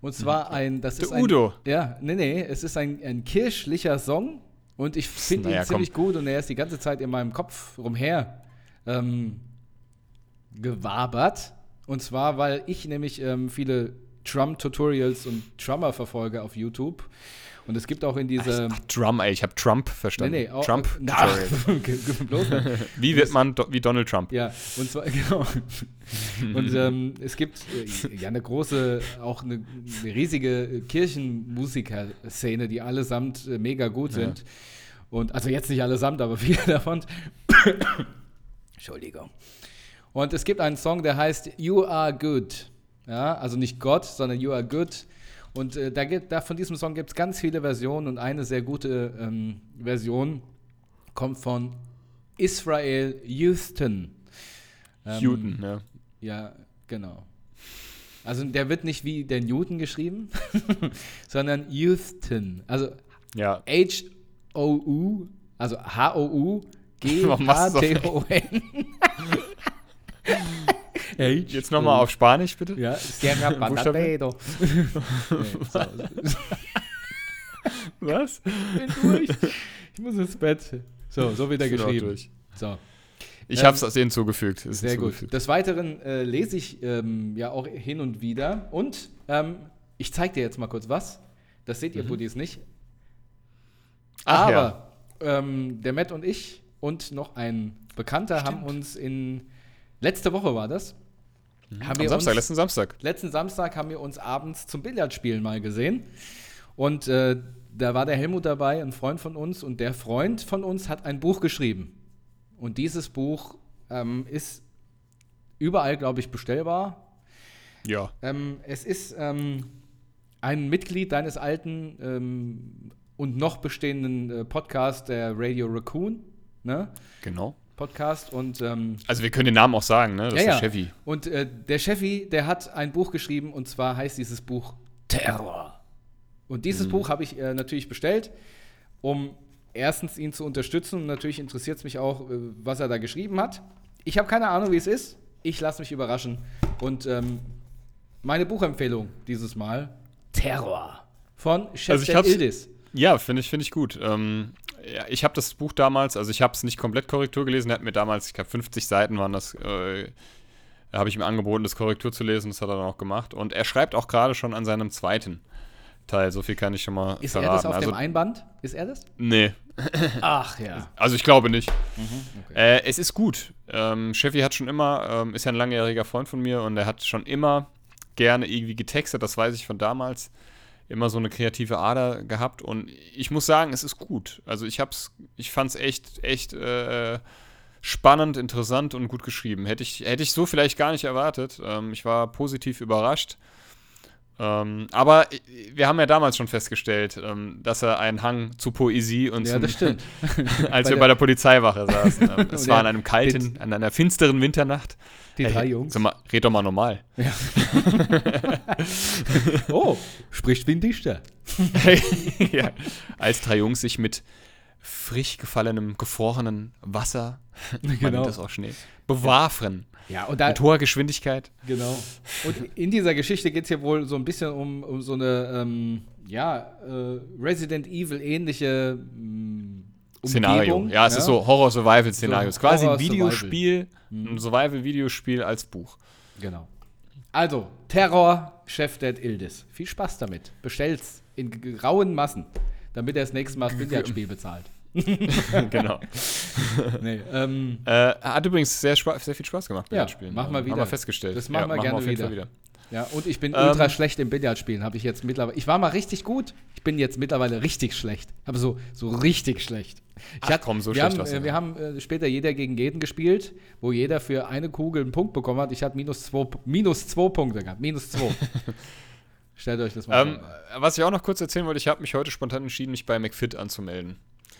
Und zwar mhm. ein. Das ist Der Udo. Ein, ja, nee, nee. Es ist ein, ein kirchlicher Song. Und ich finde naja, ihn ziemlich komm. gut und er ist die ganze Zeit in meinem Kopf rumher ähm, gewabert. Und zwar, weil ich nämlich ähm, viele Drum-Tutorials und Drummer verfolge auf YouTube. Und es gibt auch in dieser. Ach, Drum, ey, ich habe Trump verstanden. Nee, nee, auch, Trump. Na, wie wird man do, wie Donald Trump? Ja, und zwar, genau. und ähm, es gibt äh, ja eine große, auch eine, eine riesige Kirchenmusiker-Szene, die allesamt äh, mega gut ja. sind. Und also jetzt nicht allesamt, aber viele davon. Entschuldigung. Und es gibt einen Song, der heißt You Are Good. Ja, also nicht Gott, sondern You Are Good. Und äh, da, gibt, da von diesem Song gibt es ganz viele Versionen und eine sehr gute ähm, Version kommt von Israel Houston. Ähm, Houston, ja. Ja, genau. Also der wird nicht wie der Newton geschrieben, sondern Houston. Also ja. H-O-U, also H-O-U, G-H-T-O-N. Hey, Jetzt nochmal auf Spanisch, bitte. Ja, Sierra Panadero. Was? Ich bin durch. Ich muss ins Bett. So, so wird er geschrieben. So. Ich ähm, habe es hinzugefügt. Sehr hinzugefügt. gut. Des Weiteren äh, lese ich ähm, ja auch hin und wieder. Und ähm, ich zeige dir jetzt mal kurz was. Das seht ihr mhm. Buddies nicht. Ach, Aber ja. Ähm, der Matt und ich und noch ein Bekannter Stimmt. haben uns in letzte Woche war das Mhm. Haben Am Samstag, uns, letzten Samstag. Letzten Samstag haben wir uns abends zum Billardspielen mal gesehen. Und äh, da war der Helmut dabei, ein Freund von uns. Und der Freund von uns hat ein Buch geschrieben. Und dieses Buch ähm, ist überall, glaube ich, bestellbar. Ja. Ähm, es ist ähm, ein Mitglied deines alten ähm, und noch bestehenden äh, Podcasts, der Radio Raccoon. Ne? Genau. Podcast und ähm, also wir können den Namen auch sagen, ne? Das ja, ist der Chevy. Und äh, der Chevy, der hat ein Buch geschrieben und zwar heißt dieses Buch Terror. Und dieses mhm. Buch habe ich äh, natürlich bestellt, um erstens ihn zu unterstützen und natürlich interessiert es mich auch, äh, was er da geschrieben hat. Ich habe keine Ahnung, wie es ist. Ich lasse mich überraschen und ähm, meine Buchempfehlung dieses Mal Terror von Chef also Ildis. Ja, finde ich, find ich gut. Ähm, ja, ich habe das Buch damals, also ich habe es nicht komplett Korrektur gelesen, er hat mir damals, ich glaube 50 Seiten waren das, äh, habe ich ihm angeboten, das Korrektur zu lesen, das hat er dann auch gemacht. Und er schreibt auch gerade schon an seinem zweiten Teil, so viel kann ich schon mal Ist verraten. er das auf also, dem Einband? Ist er das? Nee. Ach ja. Also ich glaube nicht. Mhm, okay. äh, es ist gut. Ähm, Chevy hat schon immer, ähm, ist ja ein langjähriger Freund von mir und er hat schon immer gerne irgendwie getextet, das weiß ich von damals immer so eine kreative Ader gehabt und ich muss sagen, es ist gut. Also ich hab's, ich fand's echt, echt äh, spannend, interessant und gut geschrieben. Hätte ich, hätte ich so vielleicht gar nicht erwartet. Ähm, ich war positiv überrascht. Ähm, aber wir haben ja damals schon festgestellt, ähm, dass er einen Hang zu Poesie und ja, zum, das stimmt. als bei wir bei der Polizeiwache saßen. Ähm, es war an einem kalten, an einer finsteren Winternacht. Die drei Jungs. Sag mal, red doch mal normal. Ja. oh, spricht wie ein Dichter. ja, als drei Jungs sich mit frisch gefallenem, gefrorenen Wasser, genau. man das auch Schnee, bewaffnen. Ja, und da, mit hoher Geschwindigkeit. Genau. Und in dieser Geschichte geht es hier wohl so ein bisschen um, um so eine, ähm, ja, äh, Resident Evil-ähnliche ähm, Szenario. Ja, es ja? ist so Horror-Survival-Szenario. So, es ist quasi ein Videospiel, mhm. ein Survival-Videospiel als Buch. Genau. Also, Terror, Chef Dead Ildis. Viel Spaß damit. Bestell's in grauen Massen, damit er das nächste Mal das Billardspiel bezahlt. genau. nee, ähm, äh, hat übrigens sehr, sehr viel Spaß gemacht, ja, Spielen. Mach mal wieder. Haben wir festgestellt. Das machen ja, wir gerne wir wieder. wieder. Ja, und ich bin ähm, ultra schlecht im Billardspielen, habe ich jetzt mittlerweile. Ich war mal richtig gut, ich bin jetzt mittlerweile richtig schlecht. Aber so, so richtig schlecht. Ich Ach, komm, so wir schlecht haben, äh, wir haben äh, später jeder gegen jeden gespielt, wo jeder für eine Kugel einen Punkt bekommen hat. Ich hatte minus zwei, minus zwei Punkte gehabt. Minus zwei. Stellt euch das mal ähm, vor. Was ich auch noch kurz erzählen wollte, ich habe mich heute spontan entschieden, mich bei McFit anzumelden.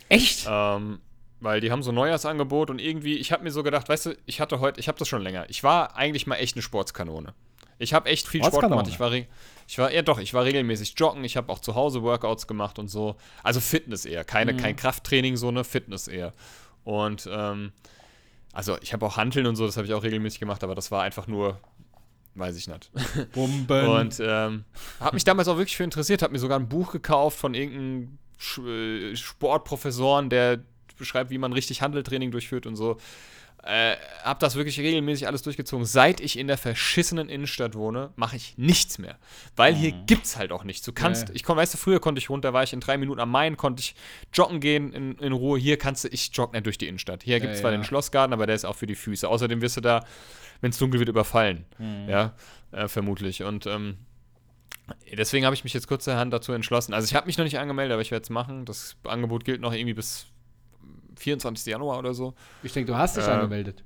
Echt? Ähm, weil die haben so ein Neujahrsangebot und irgendwie, ich habe mir so gedacht, weißt du, ich hatte heute, ich habe das schon länger. Ich war eigentlich mal echt eine Sportskanone. Ich habe echt viel Sport gemacht. Ich war, ich war, ja doch, ich war regelmäßig joggen. Ich habe auch zu Hause Workouts gemacht und so. Also Fitness eher. Keine, mhm. Kein Krafttraining, so eine Fitness eher. Und, ähm, also ich habe auch Hanteln und so, das habe ich auch regelmäßig gemacht, aber das war einfach nur, weiß ich nicht. Bumben. Und ähm, habe mich damals auch wirklich für interessiert, habe mir sogar ein Buch gekauft von irgendeinem Sportprofessoren, der beschreibt, wie man richtig Handeltraining durchführt und so. Äh, hab das wirklich regelmäßig alles durchgezogen. Seit ich in der verschissenen Innenstadt wohne, mache ich nichts mehr. Weil mhm. hier gibt's halt auch nichts. Du kannst, ja. ich komm, weißt du, früher konnte ich runter, war ich in drei Minuten am Main, konnte ich joggen gehen in, in Ruhe. Hier kannst du, ich jogge nicht durch die Innenstadt. Hier gibt's ja, zwar ja. den Schlossgarten, aber der ist auch für die Füße. Außerdem wirst du da, wenn es dunkel wird, überfallen. Mhm. Ja, äh, vermutlich. Und ähm, deswegen habe ich mich jetzt kurzerhand dazu entschlossen. Also ich habe mich noch nicht angemeldet, aber ich werde es machen. Das Angebot gilt noch irgendwie bis 24. Januar oder so. Ich denke, du hast dich äh, angemeldet.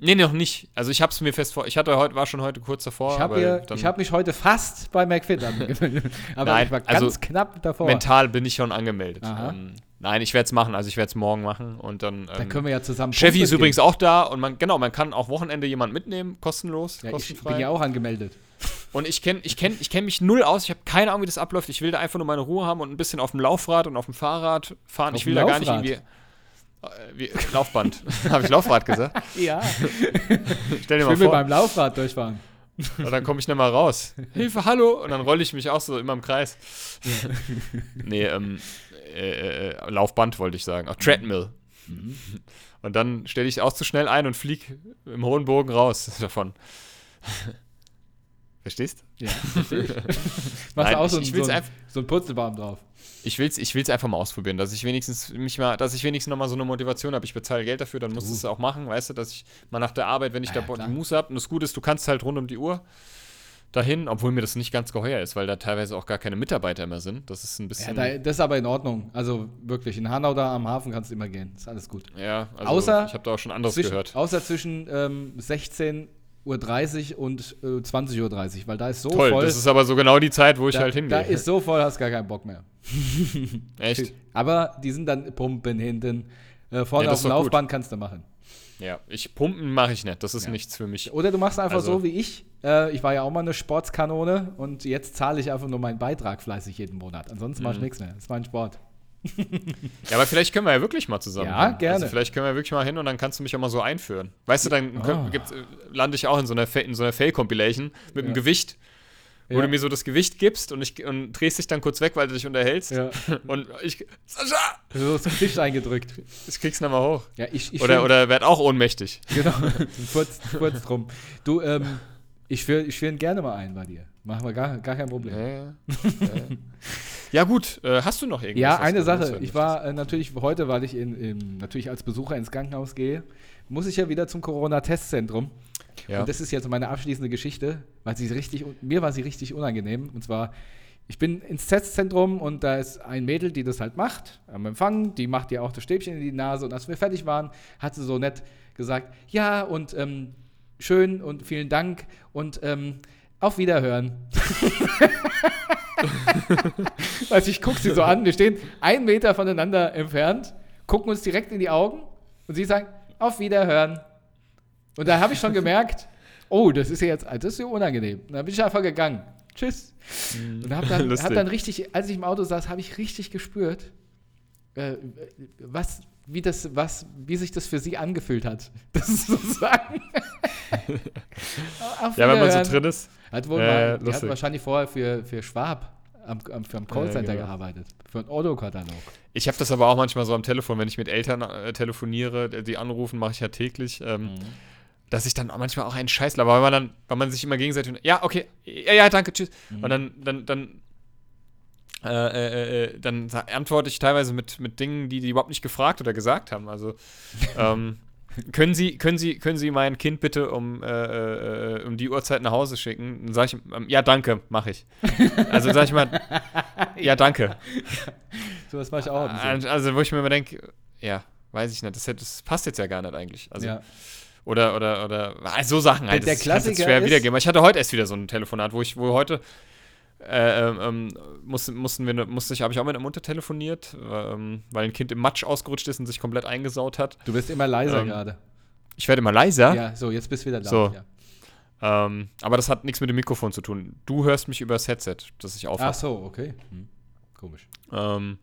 Nee, noch nicht. Also ich habe es mir fest vor. Ich hatte heute, war schon heute kurz davor. Ich habe hab mich heute fast bei McFit angemeldet. aber nein, ich war ganz also knapp davor. Mental bin ich schon angemeldet. Ähm, nein, ich werde es machen. Also ich werde es morgen machen und dann. Ähm, dann können wir ja zusammen. Chevy ist übrigens auch da und man, genau, man kann auch Wochenende jemanden mitnehmen, kostenlos, ja, kostenfrei. Ich bin ja auch angemeldet. Und ich kenne ich kenn, ich kenn mich null aus. Ich habe keine Ahnung, wie das abläuft. Ich will da einfach nur meine Ruhe haben und ein bisschen auf dem Laufrad und auf dem Fahrrad fahren. Auf ich will da gar nicht irgendwie. Äh, wie, Laufband. Habe ich Laufrad gesagt? ja. Stell dir mal ich will vor. beim Laufrad durchfahren. Und dann komme ich nicht mal raus. Hilfe, hallo! Und dann rolle ich mich auch so immer im Kreis. nee, ähm, äh, äh, Laufband wollte ich sagen. Auch Treadmill. Mhm. Und dann stelle ich auch zu schnell ein und fliege im hohen Bogen raus davon. Verstehst? Ja, verstehe ich. Machst du auch so, ich, ich so, ein, so einen Purzelbaum drauf. Ich will es ich will's einfach mal ausprobieren, dass ich wenigstens mich mal, dass ich wenigstens noch mal so eine Motivation habe. Ich bezahle Geld dafür, dann muss uh. es auch machen, weißt du, dass ich mal nach der Arbeit, wenn ich ja, da ja, die Muße habe und das Gute ist, du kannst halt rund um die Uhr dahin, obwohl mir das nicht ganz geheuer ist, weil da teilweise auch gar keine Mitarbeiter mehr sind. Das ist ein bisschen. Ja, da, das ist aber in Ordnung. Also wirklich, in Hanau da am Hafen kannst du immer gehen. Ist alles gut. Ja, also außer, ich habe da auch schon anderes zwischen, gehört. Außer zwischen ähm, 16 Uhr und äh, 20.30 Uhr, weil da ist so Toll, voll. das ist aber so genau die Zeit, wo ich da, halt hingehe. Da ist so voll, hast gar keinen Bock mehr. Echt? Aber die sind dann Pumpen hinten. Äh, vorne ja, auf dem Laufband gut. kannst du machen. Ja, ich Pumpen mache ich nicht, das ist ja. nichts für mich. Oder du machst einfach also. so wie ich. Äh, ich war ja auch mal eine Sportskanone und jetzt zahle ich einfach nur meinen Beitrag fleißig jeden Monat. Ansonsten mhm. mache ich nichts mehr. Das ist mein Sport ja, aber vielleicht können wir ja wirklich mal zusammen. Ja, hin. gerne. Also vielleicht können wir wirklich mal hin und dann kannst du mich auch mal so einführen. Weißt du, dann oh. lande ich auch in so einer, in so einer Fail-Compilation mit ja. einem Gewicht, wo ja. du mir so das Gewicht gibst und, ich, und drehst dich dann kurz weg, weil du dich unterhältst. Ja. Und ich. Sascha! Hast das Gesicht eingedrückt. Ich krieg's nochmal hoch. Ja, ich, ich oder, oder werd auch ohnmächtig. Genau, kurz, kurz drum. Du, ähm, ich führe ich führ ihn gerne mal ein bei dir. Machen wir gar, gar kein Problem. Ja, ja. ja gut, äh, hast du noch irgendwas? Ja, eine Sache. Ich war äh, natürlich heute, weil ich in, in, natürlich als Besucher ins Krankenhaus gehe, muss ich ja wieder zum Corona-Testzentrum. Ja. Und das ist jetzt meine abschließende Geschichte, weil sie richtig, mir war sie richtig unangenehm. Und zwar, ich bin ins Testzentrum und da ist ein Mädel, die das halt macht, am Empfang, die macht ja auch das Stäbchen in die Nase. Und als wir fertig waren, hat sie so nett gesagt, ja, und ähm, schön und vielen Dank und ähm, auf Wiederhören. also ich gucke sie so an, wir stehen einen Meter voneinander entfernt, gucken uns direkt in die Augen und sie sagen, auf Wiederhören. Und da habe ich schon gemerkt, oh, das ist ja jetzt, das ist ja unangenehm. Und dann bin ich einfach gegangen. Tschüss. Mhm. Und habe dann, hab dann richtig, als ich im Auto saß, habe ich richtig gespürt, äh, was, wie, das, was, wie sich das für sie angefühlt hat. Das ist sozusagen. ja, wenn man so drin ist. Hat wohl äh, mal, hat wahrscheinlich vorher für, für Schwab am, am, für am Callcenter ja, genau. gearbeitet. Für einen Autokatalog. Ich habe das aber auch manchmal so am Telefon, wenn ich mit Eltern äh, telefoniere, die anrufen, mache ich ja täglich. Ähm, mhm. Dass ich dann manchmal auch einen Scheiß laber, weil man dann, weil man sich immer gegenseitig, ja, okay, ja, ja, danke, tschüss. Mhm. Und dann, dann, dann äh, äh, äh, dann antworte ich teilweise mit, mit Dingen, die die überhaupt nicht gefragt oder gesagt haben. Also, ähm, können Sie, können Sie, können Sie mein Kind bitte um, äh, äh, um die Uhrzeit nach Hause schicken? Dann sage ich, ähm, ja, danke, mache ich. Also sage ich mal, ja, danke. So was mache ich auch. Also, wo ich mir immer denke, ja, weiß ich nicht, das, das, passt jetzt ja gar nicht eigentlich. Also, ja. Oder, oder, oder, also so Sachen halt. Der, der Klassiker jetzt schwer wiedergeben. Ich hatte heute erst wieder so ein Telefonat, wo ich, wo heute äh, ähm, ähm mussten, mussten wir, musste ich, habe ich auch mit der Mutter telefoniert, ähm, weil ein Kind im Matsch ausgerutscht ist und sich komplett eingesaut hat. Du bist immer leiser ähm, gerade. Ich werde immer leiser. Ja, so, jetzt bist du wieder laut. So. Ja. Ähm, aber das hat nichts mit dem Mikrofon zu tun. Du hörst mich über das Headset, das ich aufhabe. Ach so, okay. Hm. Komisch. Ähm,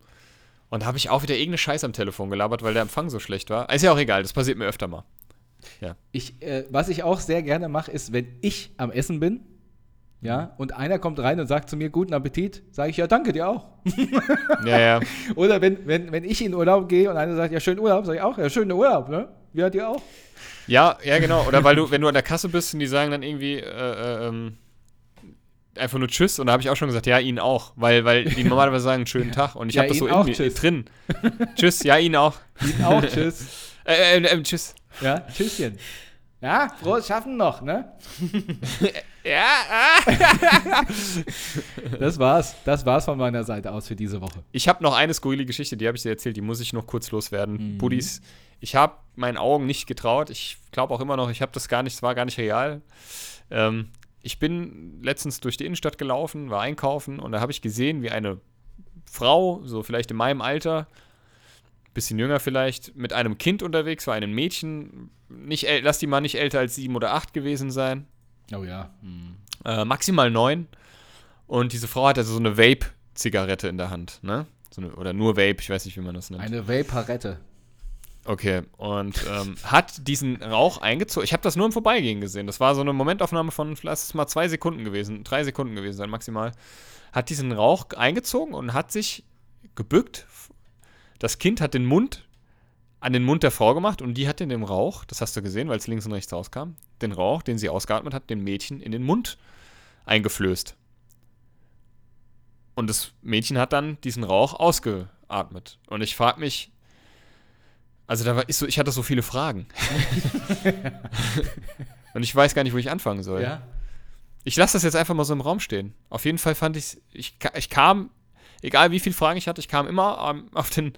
und da habe ich auch wieder irgendeine Scheiße am Telefon gelabert, weil der Empfang so schlecht war. Ist ja auch egal, das passiert mir öfter mal. Ja. Ich, äh, was ich auch sehr gerne mache, ist, wenn ich am Essen bin, ja, und einer kommt rein und sagt zu mir, guten Appetit, sage ich, ja, danke dir auch. ja, ja. Oder wenn, wenn, wenn ich in Urlaub gehe und einer sagt, ja, schönen Urlaub, sage ich auch, ja, schönen Urlaub, ne? Wie hat ihr auch? Ja, ja, genau. Oder weil du, wenn du an der Kasse bist und die sagen dann irgendwie, äh, äh, ähm, einfach nur Tschüss und da habe ich auch schon gesagt, ja, Ihnen auch, weil, weil die normalerweise sagen schönen Tag und ich ja, habe das so in mir drin. tschüss, ja, Ihnen auch. Ihnen auch, tschüss. äh, äh, äh, tschüss. Ja, tschüsschen. Ja, frohes Schaffen noch, ne? ja. das war's. Das war's von meiner Seite aus für diese Woche. Ich habe noch eine skurrile Geschichte, die habe ich dir erzählt, die muss ich noch kurz loswerden. Mhm. Buddies, ich habe meinen Augen nicht getraut. Ich glaube auch immer noch, ich habe das gar nicht, es war gar nicht real. Ähm, ich bin letztens durch die Innenstadt gelaufen, war einkaufen und da habe ich gesehen, wie eine Frau, so vielleicht in meinem Alter, bisschen jünger vielleicht, mit einem Kind unterwegs war, einem Mädchen. Nicht, lass die mal nicht älter als sieben oder acht gewesen sein. Oh ja. Hm. Äh, maximal neun. Und diese Frau hatte so eine Vape-Zigarette in der Hand, ne? So eine, oder nur Vape, ich weiß nicht, wie man das nennt. Eine Vaporette. Okay, und ähm, hat diesen Rauch eingezogen. Ich habe das nur im Vorbeigehen gesehen. Das war so eine Momentaufnahme von, lass es mal zwei Sekunden gewesen, drei Sekunden gewesen sein, maximal. Hat diesen Rauch eingezogen und hat sich gebückt das Kind hat den Mund an den Mund der Frau gemacht und die hat in dem Rauch, das hast du gesehen, weil es links und rechts rauskam, den Rauch, den sie ausgeatmet hat, dem Mädchen in den Mund eingeflößt. Und das Mädchen hat dann diesen Rauch ausgeatmet. Und ich frage mich, also da war, ist so, ich hatte so viele Fragen. und ich weiß gar nicht, wo ich anfangen soll. Ja. Ich lasse das jetzt einfach mal so im Raum stehen. Auf jeden Fall fand ich, ich, ich kam egal wie viele Fragen ich hatte, ich kam immer auf, den,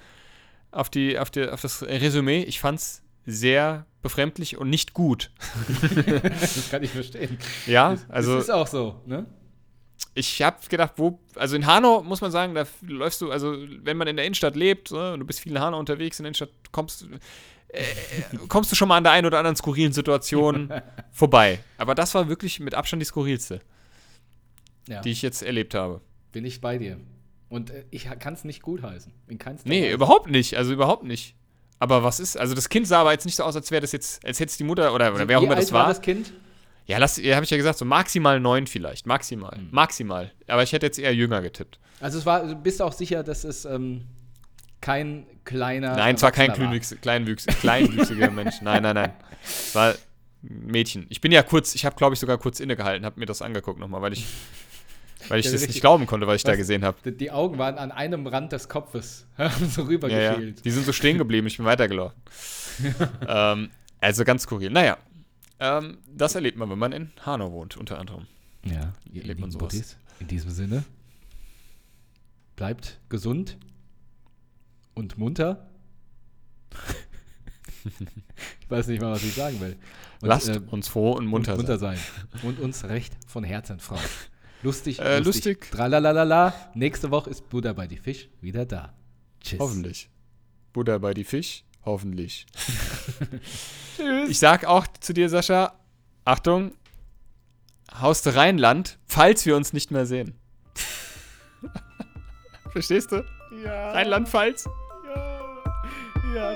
auf, die, auf, die, auf das Resümee. Ich fand es sehr befremdlich und nicht gut. das kann ich verstehen. Ja, also. Das ist auch so, ne? Ich habe gedacht, wo, also in Hanau muss man sagen, da läufst du, also wenn man in der Innenstadt lebt, ne, und du bist viel in Hanau unterwegs, in der Innenstadt kommst, äh, kommst du schon mal an der einen oder anderen skurrilen Situation vorbei. Aber das war wirklich mit Abstand die skurrilste, ja. die ich jetzt erlebt habe. Bin ich bei dir. Und äh, ich kann es nicht gutheißen. In nee, Weise. überhaupt nicht. Also überhaupt nicht. Aber was ist? Also das Kind sah aber jetzt nicht so aus, als wäre das jetzt, als hätte es die Mutter oder, oder wer auch immer das war. war das Kind? Ja, das habe ich ja gesagt, so maximal neun vielleicht. Maximal. Hm. Maximal. Aber ich hätte jetzt eher jünger getippt. Also es war, du bist auch sicher, dass es ähm, kein kleiner. Nein, es war kein kleinwüchsiger Mensch. Nein, nein, nein. Es war Mädchen. Ich bin ja kurz, ich habe glaube ich sogar kurz innegehalten, habe mir das angeguckt nochmal, weil ich weil ich das richtig, nicht glauben konnte, was ich was, da gesehen habe. Die Augen waren an einem Rand des Kopfes, so rübergeschält. Ja, ja. Die sind so stehen geblieben, ich bin weitergelaufen. ähm, also ganz skurril. Naja, ähm, das erlebt man, wenn man in Hanau wohnt, unter anderem. Ja, erlebt man sowas. Buddies, in diesem Sinne, bleibt gesund und munter. ich weiß nicht mal, was ich sagen will. Und, Lasst äh, uns froh und munter, und munter sein. sein. Und uns recht von Herzen freuen. Lustig, äh, lustig. lustig. Tralalala. Nächste Woche ist Buddha bei die Fisch wieder da. Tschüss. Hoffentlich. Buddha bei die Fisch, hoffentlich. Tschüss. Ich sag auch zu dir, Sascha, Achtung, Haus der Rheinland, falls wir uns nicht mehr sehen. Verstehst du? Ja. Rheinland-Pfalz? Ja. Ja,